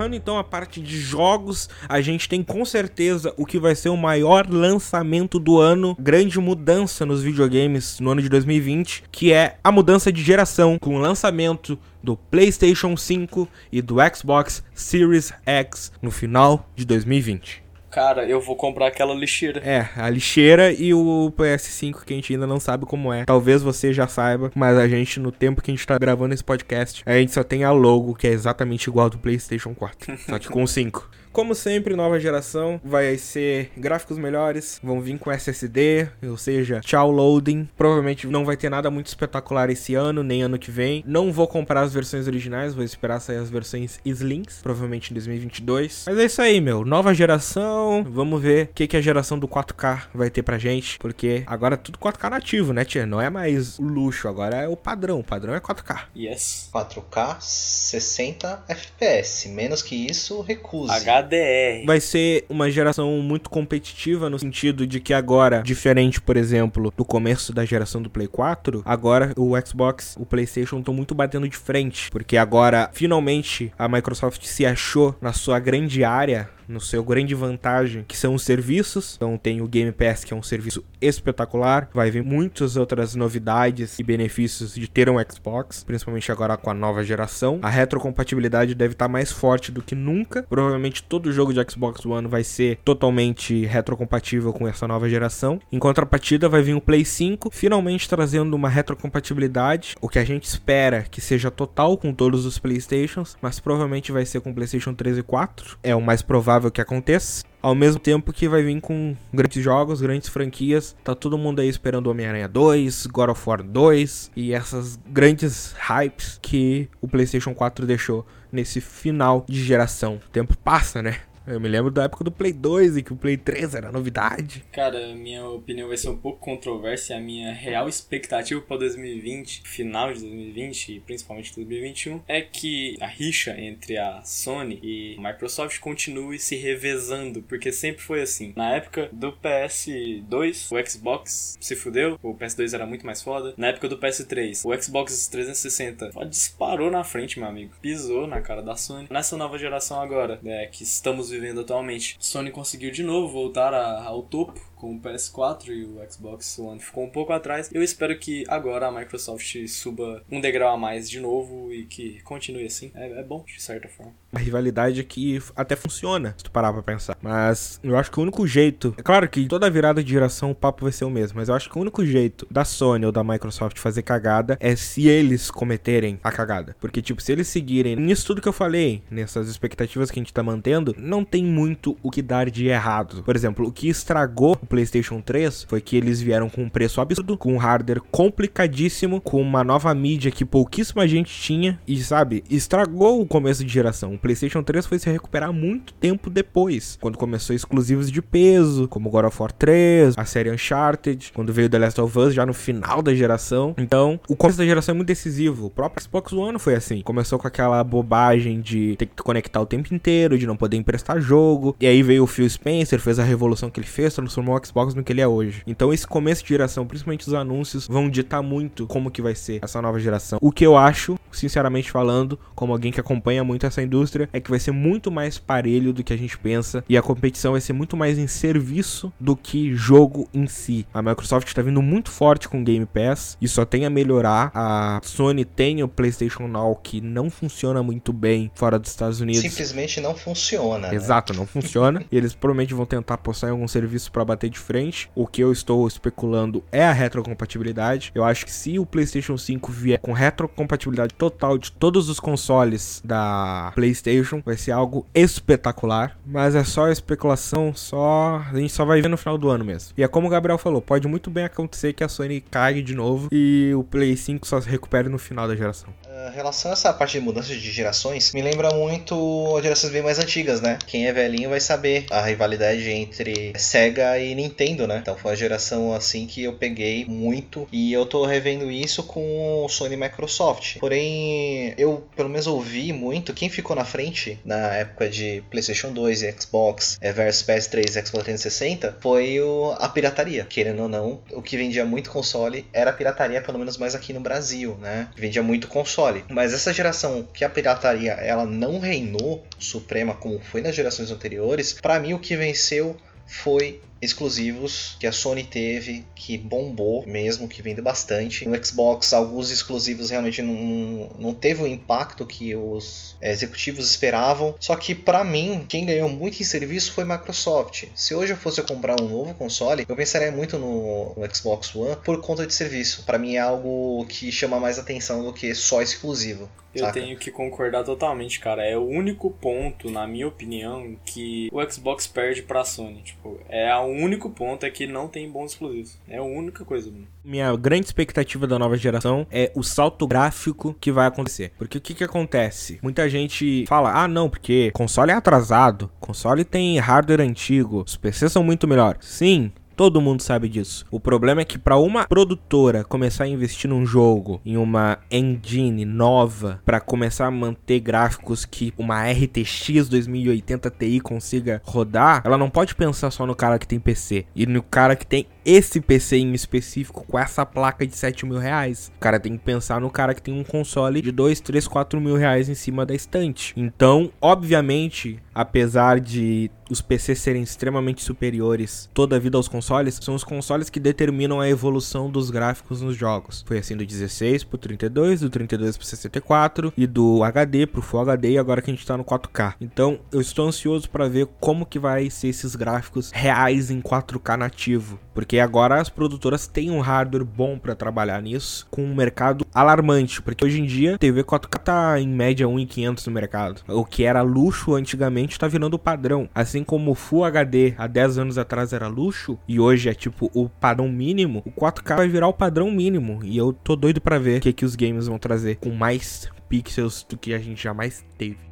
Encerrando então a parte de jogos, a gente tem com certeza o que vai ser o maior lançamento do ano, grande mudança nos videogames no ano de 2020, que é a mudança de geração, com o lançamento do PlayStation 5 e do Xbox Series X no final de 2020. Cara, eu vou comprar aquela lixeira. É, a lixeira e o PS5 que a gente ainda não sabe como é. Talvez você já saiba, mas a gente, no tempo que a gente tá gravando esse podcast, a gente só tem a logo que é exatamente igual do PlayStation 4. [laughs] só que com 5. Como sempre, nova geração vai ser gráficos melhores, vão vir com SSD, ou seja, tchau loading. Provavelmente não vai ter nada muito espetacular esse ano, nem ano que vem. Não vou comprar as versões originais, vou esperar sair as versões Slims, provavelmente em 2022. Mas é isso aí, meu. Nova geração, vamos ver o que, que a geração do 4K vai ter pra gente, porque agora é tudo 4K nativo, né, tia? Não é mais o luxo, agora é o padrão. O padrão é 4K. Yes. 4K 60 FPS. Menos que isso, recuse. HDR. Vai ser uma geração muito competitiva no sentido de que agora, diferente, por exemplo, do começo da geração do Play 4, agora o Xbox, o PlayStation estão muito batendo de frente, porque agora finalmente a Microsoft se achou na sua grande área no seu grande vantagem, que são os serviços. Então tem o Game Pass, que é um serviço espetacular. Vai vir muitas outras novidades e benefícios de ter um Xbox, principalmente agora com a nova geração. A retrocompatibilidade deve estar mais forte do que nunca. Provavelmente todo jogo de Xbox One vai ser totalmente retrocompatível com essa nova geração. Em contrapartida, vai vir o Play 5, finalmente trazendo uma retrocompatibilidade, o que a gente espera que seja total com todos os PlayStations, mas provavelmente vai ser com PlayStation 3 e 4. É o mais provável que aconteça. Ao mesmo tempo que vai vir com grandes jogos, grandes franquias. Tá todo mundo aí esperando Homem-Aranha 2, God of War 2 e essas grandes hypes que o PlayStation 4 deixou nesse final de geração. O tempo passa, né? Eu me lembro da época do Play 2 e que o Play 3 era novidade. Cara, minha opinião vai ser um pouco controversa. A minha real expectativa para 2020, final de 2020 e principalmente 2021, é que a rixa entre a Sony e a Microsoft continue se revezando, porque sempre foi assim. Na época do PS2, o Xbox se fudeu, o PS2 era muito mais foda. Na época do PS3, o Xbox 360 disparou na frente, meu amigo. Pisou na cara da Sony. Nessa nova geração agora, né, que estamos vivendo atualmente. Sony conseguiu de novo voltar a, ao topo com o PS4 e o Xbox One ficou um pouco atrás. Eu espero que agora a Microsoft suba um degrau a mais de novo e que continue assim. É, é bom, de certa forma. A rivalidade aqui até funciona, se tu parar pra pensar. Mas eu acho que o único jeito. É claro que toda virada de geração o papo vai ser o mesmo, mas eu acho que o único jeito da Sony ou da Microsoft fazer cagada é se eles cometerem a cagada. Porque, tipo, se eles seguirem nisso tudo que eu falei, nessas expectativas que a gente tá mantendo, não tem muito o que dar de errado. Por exemplo, o que estragou o PlayStation 3 foi que eles vieram com um preço absurdo, com um hardware complicadíssimo, com uma nova mídia que pouquíssima gente tinha e, sabe, estragou o começo de geração. O PlayStation 3 foi se recuperar muito tempo depois, quando começou exclusivos de peso, como God of War 3, a série Uncharted, quando veio The Last of Us já no final da geração. Então, o começo da geração é muito decisivo. O próprio Xbox One foi assim. Começou com aquela bobagem de ter que conectar o tempo inteiro, de não poder emprestar jogo. E aí veio o Phil Spencer, fez a revolução que ele fez, transformou o Xbox no que ele é hoje. Então esse começo de geração, principalmente os anúncios, vão ditar muito como que vai ser essa nova geração. O que eu acho, sinceramente falando, como alguém que acompanha muito essa indústria, é que vai ser muito mais parelho do que a gente pensa e a competição vai ser muito mais em serviço do que jogo em si. A Microsoft está vindo muito forte com o Game Pass e só tem a melhorar. A Sony tem o PlayStation Now que não funciona muito bem fora dos Estados Unidos. Simplesmente não funciona. Né? Exato, não funciona. [laughs] e eles provavelmente vão tentar postar em algum serviço para bater de frente. O que eu estou especulando é a retrocompatibilidade. Eu acho que se o PlayStation 5 vier com retrocompatibilidade total de todos os consoles da PlayStation, vai ser algo espetacular. Mas é só especulação, só a gente só vai ver no final do ano mesmo. E é como o Gabriel falou, pode muito bem acontecer que a Sony caia de novo e o Play 5 só se recupere no final da geração. Em relação a essa parte de mudança de gerações, me lembra muito as gerações bem mais antigas, né? Quem é velhinho vai saber a rivalidade entre Sega e Nintendo, né? Então foi a geração assim que eu peguei muito e eu tô revendo isso com o Sony e Microsoft. Porém, eu pelo menos ouvi muito quem ficou na frente na época de PlayStation 2 e Xbox é, versus PS3 e Xbox 360 foi o, a pirataria. Querendo ou não, o que vendia muito console era a pirataria, pelo menos mais aqui no Brasil, né? Vendia muito console console. Mas essa geração que a pirataria ela não reinou suprema como foi nas gerações anteriores, para mim o que venceu foi exclusivos que a Sony teve, que bombou mesmo, que vendeu bastante. No Xbox, alguns exclusivos realmente não, não teve o impacto que os executivos esperavam. Só que para mim, quem ganhou muito em serviço foi a Microsoft. Se hoje eu fosse comprar um novo console, eu pensaria muito no, no Xbox One por conta de serviço. Para mim é algo que chama mais atenção do que só exclusivo. Eu saca? tenho que concordar totalmente, cara. É o único ponto, na minha opinião, que o Xbox perde pra Sony. Tipo, é o único ponto é que não tem bons exclusivos. É a única coisa. Minha grande expectativa da nova geração é o salto gráfico que vai acontecer. Porque o que que acontece? Muita gente fala: "Ah, não, porque console é atrasado, console tem hardware antigo, os PCs são muito melhores". Sim, Todo mundo sabe disso. O problema é que para uma produtora começar a investir num jogo, em uma engine nova, para começar a manter gráficos que uma RTX 2080 Ti consiga rodar, ela não pode pensar só no cara que tem PC e no cara que tem esse PC em específico com essa placa de 7 mil reais. O cara tem que pensar no cara que tem um console de 2, 3, 4 mil reais em cima da estante. Então, obviamente, apesar de os PCs serem extremamente superiores toda a vida aos consoles, são os consoles que determinam a evolução dos gráficos nos jogos. Foi assim do 16 pro 32, do 32 pro 64 e do HD pro Full HD e agora que a gente tá no 4K. Então, eu estou ansioso para ver como que vai ser esses gráficos reais em 4K nativo, porque agora as produtoras têm um hardware bom para trabalhar nisso, com um mercado alarmante, porque hoje em dia TV 4K tá em média 1.500 no mercado. O que era luxo antigamente tá virando padrão. Assim como o Full HD há 10 anos atrás era luxo e hoje é tipo o padrão mínimo, o 4K vai virar o padrão mínimo. E eu tô doido para ver o que, que os games vão trazer com mais pixels do que a gente jamais teve.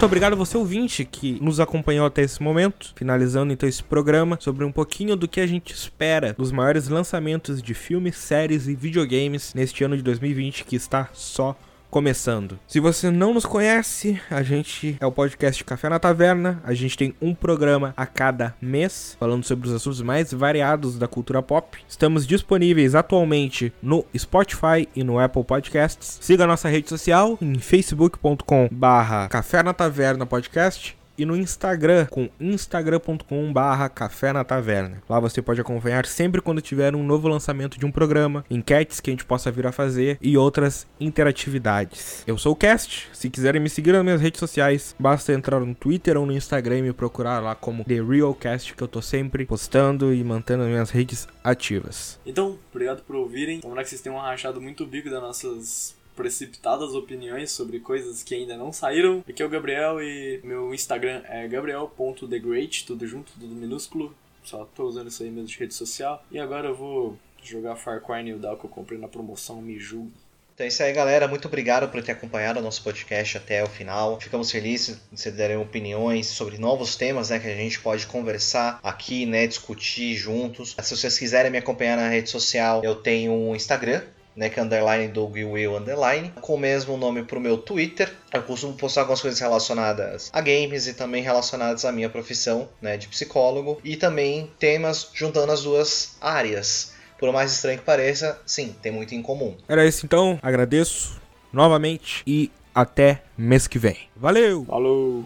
Muito obrigado a você ouvinte que nos acompanhou até esse momento, finalizando então esse programa sobre um pouquinho do que a gente espera dos maiores lançamentos de filmes, séries e videogames neste ano de 2020 que está só começando. Se você não nos conhece, a gente é o podcast Café na Taverna. A gente tem um programa a cada mês falando sobre os assuntos mais variados da cultura pop. Estamos disponíveis atualmente no Spotify e no Apple Podcasts. Siga a nossa rede social em facebook.com/barra Café na Taverna Podcast e no Instagram com instagram.com barra café na taverna. Lá você pode acompanhar sempre quando tiver um novo lançamento de um programa, enquetes que a gente possa vir a fazer e outras interatividades. Eu sou o Cast, se quiserem me seguir nas minhas redes sociais, basta entrar no Twitter ou no Instagram e me procurar lá como The Real Cast, que eu tô sempre postando e mantendo as minhas redes ativas. Então, obrigado por ouvirem. Tomara que vocês tenham rachado muito o bico das nossas precipitadas opiniões sobre coisas que ainda não saíram. Aqui é o Gabriel e meu Instagram é gabriel.thegreat, tudo junto, tudo minúsculo. Só tô usando isso aí mesmo de rede social. E agora eu vou jogar Far Cry New Dawn que eu comprei na promoção, me julgue. Então é isso aí, galera. Muito obrigado por ter acompanhado o nosso podcast até o final. Ficamos felizes de vocês darem opiniões sobre novos temas né, que a gente pode conversar aqui, né, discutir juntos. Se vocês quiserem me acompanhar na rede social, eu tenho um Instagram, né, que é underline Doug Will underline, com o mesmo nome pro meu Twitter. Eu costumo postar algumas coisas relacionadas a games e também relacionadas à minha profissão, né, de psicólogo, e também temas juntando as duas áreas. Por mais estranho que pareça, sim, tem muito em comum. Era isso então, agradeço novamente e até mês que vem. Valeu! Falou!